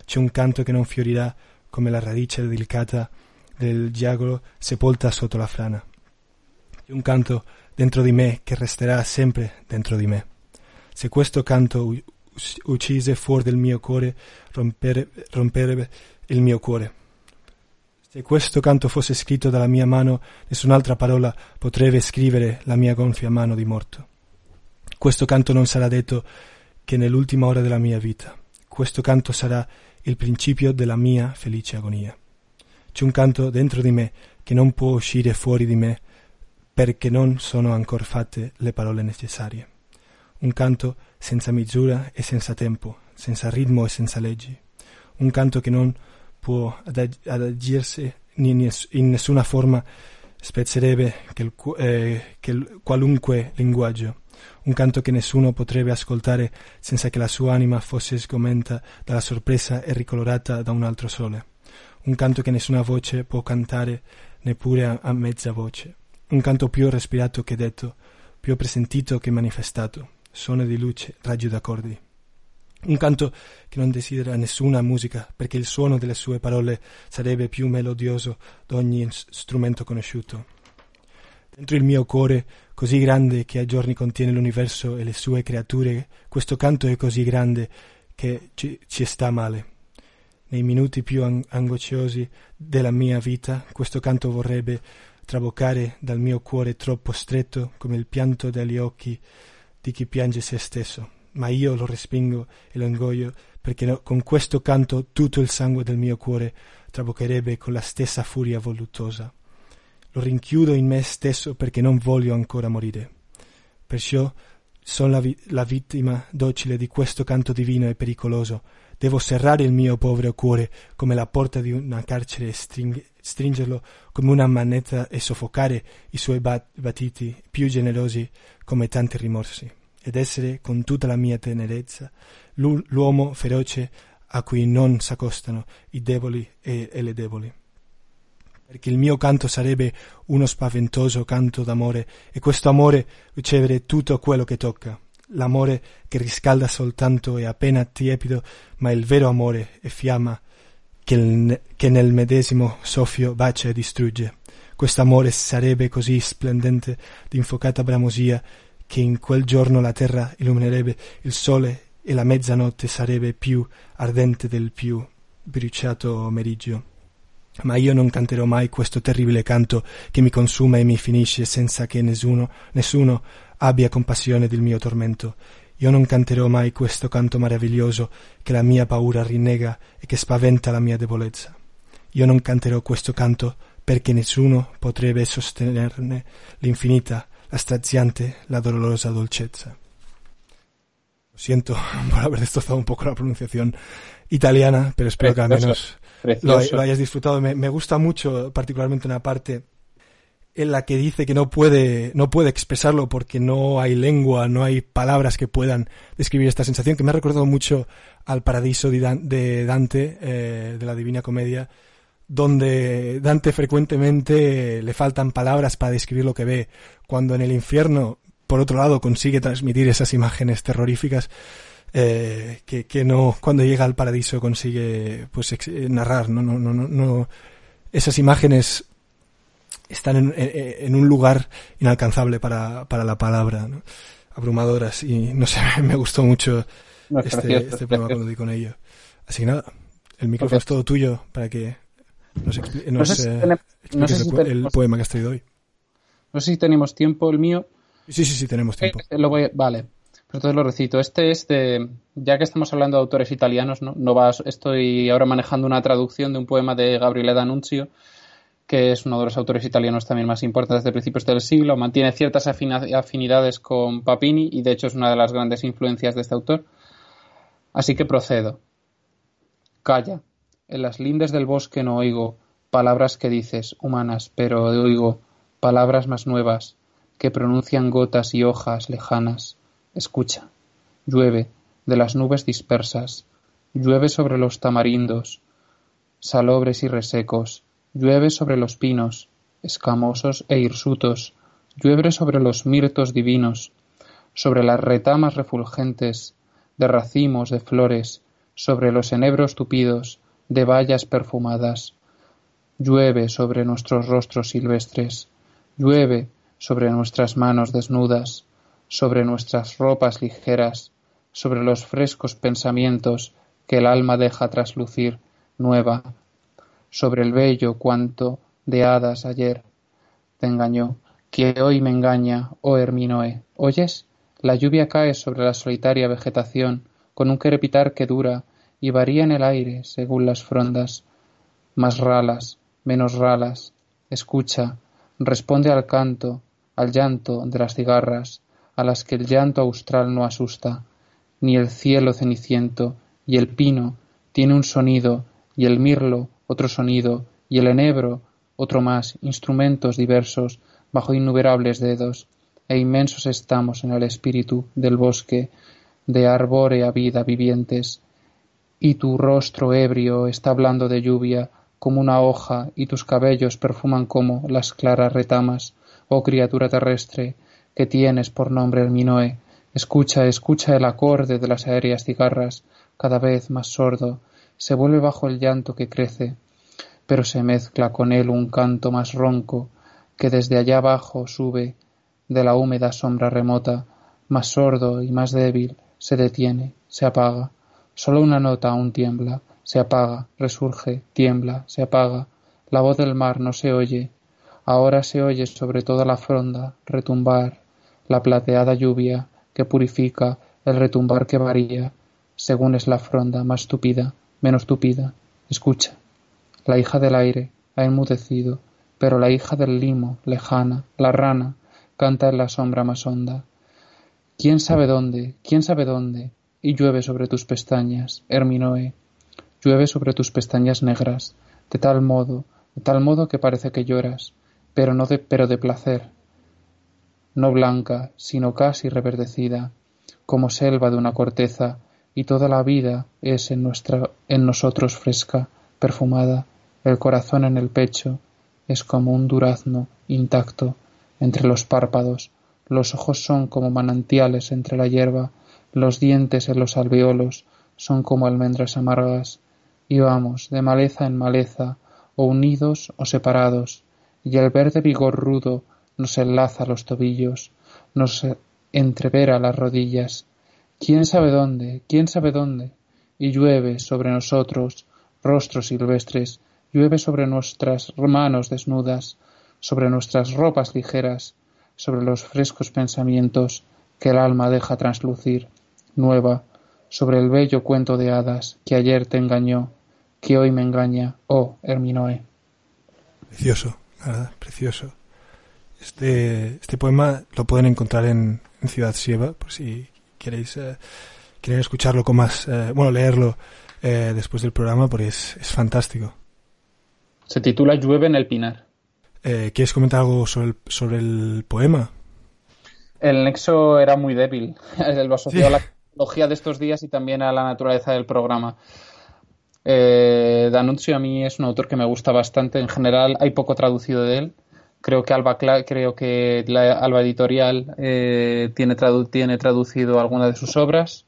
C'è un canto che non fiorirà come la radice delicata del giagolo sepolta sotto la frana. C'è un canto dentro di me che resterà sempre dentro di me. Se questo canto uccise fuori del mio cuore rompere, romperebbe il mio cuore. Se questo canto fosse scritto dalla mia mano, nessun'altra parola potrebbe scrivere la mia gonfia mano di morto. Questo canto non sarà detto che nell'ultima ora della mia vita. Questo canto sarà il principio della mia felice agonia. C'è un canto dentro di me che non può uscire fuori di me perché non sono ancora fatte le parole necessarie. Un canto senza misura e senza tempo, senza ritmo e senza leggi. Un canto che non può adagirsi in nessuna forma spezzerebbe che il, eh, che il, qualunque linguaggio. Un canto che nessuno potrebbe ascoltare senza che la sua anima fosse sgomenta dalla sorpresa e ricolorata da un altro sole. Un canto che nessuna voce può cantare neppure a, a mezza voce. Un canto più respirato che detto, più presentito che manifestato suono di luce, raggio d'accordi. Un canto che non desidera nessuna musica, perché il suono delle sue parole sarebbe più melodioso d'ogni strumento conosciuto. Dentro il mio cuore, così grande che a giorni contiene l'universo e le sue creature, questo canto è così grande che ci, ci sta male. Nei minuti più ang- angosciosi della mia vita, questo canto vorrebbe traboccare dal mio cuore troppo stretto come il pianto degli occhi di chi piange se stesso, ma io lo respingo e lo ingoio perché no, con questo canto tutto il sangue del mio cuore traboccherebbe con la stessa furia voluttosa. Lo rinchiudo in me stesso perché non voglio ancora morire. Perciò sono la, vi- la vittima docile di questo canto divino e pericoloso. Devo serrare il mio povero cuore come la porta di una carcere e string- stringerlo come una manetta e soffocare i suoi bat- battiti più generosi come tanti rimorsi, ed essere con tutta la mia tenerezza l'uomo feroce a cui non s'accostano i deboli e, e le deboli. Perché il mio canto sarebbe uno spaventoso canto d'amore, e questo amore ricevere tutto quello che tocca, l'amore che riscalda soltanto e appena tiepido, ma il vero amore è fiamma che, che nel medesimo soffio bacia e distrugge. Quest'amore sarebbe così splendente d'infocata bramosia che in quel giorno la terra illuminerebbe il sole e la mezzanotte sarebbe più ardente del più bruciato meriggio. Ma io non canterò mai questo terribile canto che mi consuma e mi finisce senza che nessuno, nessuno abbia compassione del mio tormento. Io non canterò mai questo canto meraviglioso che la mia paura rinnega e che spaventa la mia debolezza. Io non canterò questo canto perché nessuno potrebbe sostenerne l'infinita, la straziante, la dolorosa dolcezza. Lo siento por haber destrozado un poco la pronunciación italiana, pero espero que al menos lo, lo, hayas disfrutado. Me, me, gusta mucho, particularmente una parte en la que dice que no puede, no puede expresarlo porque no hay lengua, no hay palabras que puedan describir esta sensación, que me ha recordado mucho al Paradiso de Dante, eh, de la Divina Comedia, donde Dante frecuentemente le faltan palabras para describir lo que ve, cuando en el infierno, por otro lado, consigue transmitir esas imágenes terroríficas eh, que, que, no, cuando llega al paraíso consigue pues narrar, no, no, no, no, esas imágenes están en, en, un lugar inalcanzable para, para la palabra, ¿no? abrumadoras y no sé, me gustó mucho no, este, precioso, este programa cuando di con ello. Así que nada, el micrófono es todo tuyo para que nos, expli nos no sé si eh, tenemos, expliques no sé si el, tenemos, el, poema que has traído hoy. No sé si tenemos tiempo, el mío. Sí, sí, sí, tenemos tiempo. Eh, lo voy, vale. Entonces lo recito. Este es de, ya que estamos hablando de autores italianos, ¿no? no va, estoy ahora manejando una traducción de un poema de Gabriele D'Annunzio, que es uno de los autores italianos también más importantes de principios del siglo. Mantiene ciertas afinidades con Papini y de hecho es una de las grandes influencias de este autor. Así que procedo. Calla. En las lindes del bosque no oigo palabras que dices, humanas, pero oigo palabras más nuevas, que pronuncian gotas y hojas lejanas. Escucha. Llueve de las nubes dispersas, llueve sobre los tamarindos, salobres y resecos, llueve sobre los pinos, escamosos e hirsutos, llueve sobre los mirtos divinos, sobre las retamas refulgentes, de racimos de flores, sobre los enebros tupidos, de bayas perfumadas. Llueve sobre nuestros rostros silvestres, llueve sobre nuestras manos desnudas, sobre nuestras ropas ligeras, sobre los frescos pensamientos que el alma deja traslucir nueva, sobre el bello cuanto de hadas ayer te engañó, que hoy me engaña, oh Herminoe. ¿Oyes? La lluvia cae sobre la solitaria vegetación, con un crepitar que dura y varía en el aire según las frondas, más ralas, menos ralas. Escucha, responde al canto, al llanto de las cigarras, a las que el llanto austral no asusta, ni el cielo ceniciento, y el pino tiene un sonido, y el mirlo otro sonido, y el enebro otro más, instrumentos diversos, bajo innumerables dedos, e inmensos estamos en el espíritu del bosque, de arbórea vida vivientes, y tu rostro ebrio está hablando de lluvia como una hoja, y tus cabellos perfuman como las claras retamas, oh criatura terrestre, que tienes por nombre el Minoe, escucha, escucha el acorde de las aéreas cigarras, cada vez más sordo, se vuelve bajo el llanto que crece, pero se mezcla con él un canto más ronco, que desde allá abajo sube de la húmeda sombra remota, más sordo y más débil, se detiene, se apaga, Solo una nota aún tiembla, se apaga, resurge, tiembla, se apaga. La voz del mar no se oye. Ahora se oye sobre toda la fronda retumbar la plateada lluvia que purifica, el retumbar que varía, según es la fronda más tupida, menos tupida. Escucha. La hija del aire ha enmudecido, pero la hija del limo, lejana, la rana, canta en la sombra más honda. ¿Quién sabe dónde? ¿Quién sabe dónde? y llueve sobre tus pestañas, Herminoe, llueve sobre tus pestañas negras, de tal modo, de tal modo que parece que lloras, pero no de, pero de placer, no blanca, sino casi reverdecida, como selva de una corteza, y toda la vida es en nuestra, en nosotros fresca, perfumada, el corazón en el pecho, es como un durazno intacto entre los párpados, los ojos son como manantiales entre la hierba, los dientes en los alveolos son como almendras amargas, y vamos de maleza en maleza, o unidos o separados, y el verde vigor rudo nos enlaza los tobillos, nos entrevera las rodillas. ¿Quién sabe dónde? ¿Quién sabe dónde? Y llueve sobre nosotros, rostros silvestres, llueve sobre nuestras manos desnudas, sobre nuestras ropas ligeras, sobre los frescos pensamientos que el alma deja translucir nueva, sobre el bello cuento de hadas que ayer te engañó, que hoy me engaña, oh Herminoe. Precioso, precioso. Este, este poema lo pueden encontrar en, Ciudad Sieva, por si queréis eh, quieren escucharlo con más, eh, bueno, leerlo eh, después del programa, porque es, es, fantástico. Se titula Llueve en el Pinar. ¿Quieres comentar algo sobre el, sobre el poema? El nexo era muy débil. Lo asoció a la de estos días y también a la naturaleza del programa. Eh, a mí es un autor que me gusta bastante. En general hay poco traducido de él. Creo que Alba, creo que la Alba Editorial eh, tiene, tiene traducido algunas de sus obras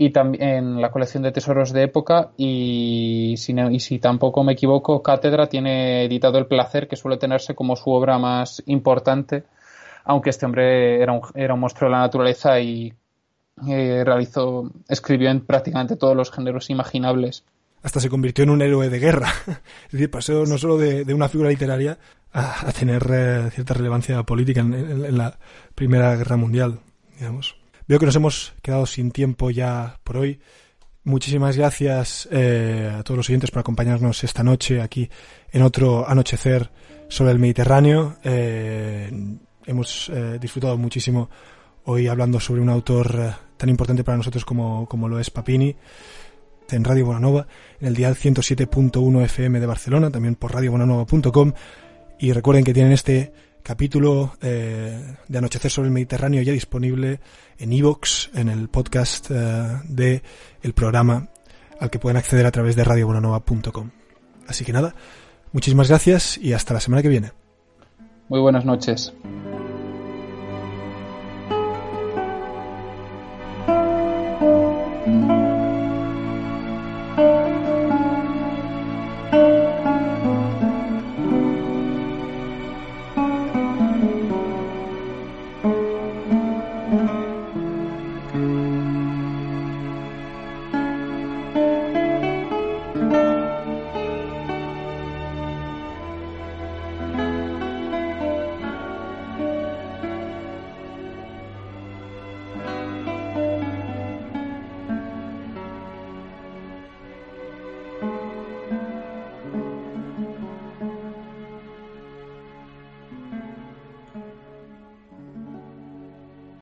y también la colección de tesoros de época y si, y si tampoco me equivoco, Cátedra tiene editado El Placer, que suele tenerse como su obra más importante, aunque este hombre era un, era un monstruo de la naturaleza y eh, realizó, escribió en prácticamente todos los géneros imaginables. Hasta se convirtió en un héroe de guerra. es decir, pasó no solo de, una figura literaria a, tener eh, cierta relevancia política en, la Primera Guerra Mundial, digamos. Veo que nos hemos quedado sin tiempo ya por hoy. Muchísimas gracias eh, a todos los oyentes por acompañarnos esta noche aquí en otro anochecer sobre el Mediterráneo. Eh, hemos eh, disfrutado muchísimo hoy hablando sobre un autor tan importante para nosotros como, como lo es Papini en Radio Bonanova, en el dial 107.1 FM de Barcelona, también por radiobonanova.com. Y recuerden que tienen este capítulo eh, de Anochecer sobre el Mediterráneo ya disponible en iVoox, en el podcast eh, de el programa al que pueden acceder a través de radiobonanova.com. Así que nada, muchísimas gracias y hasta la semana que viene. Muy buenas noches.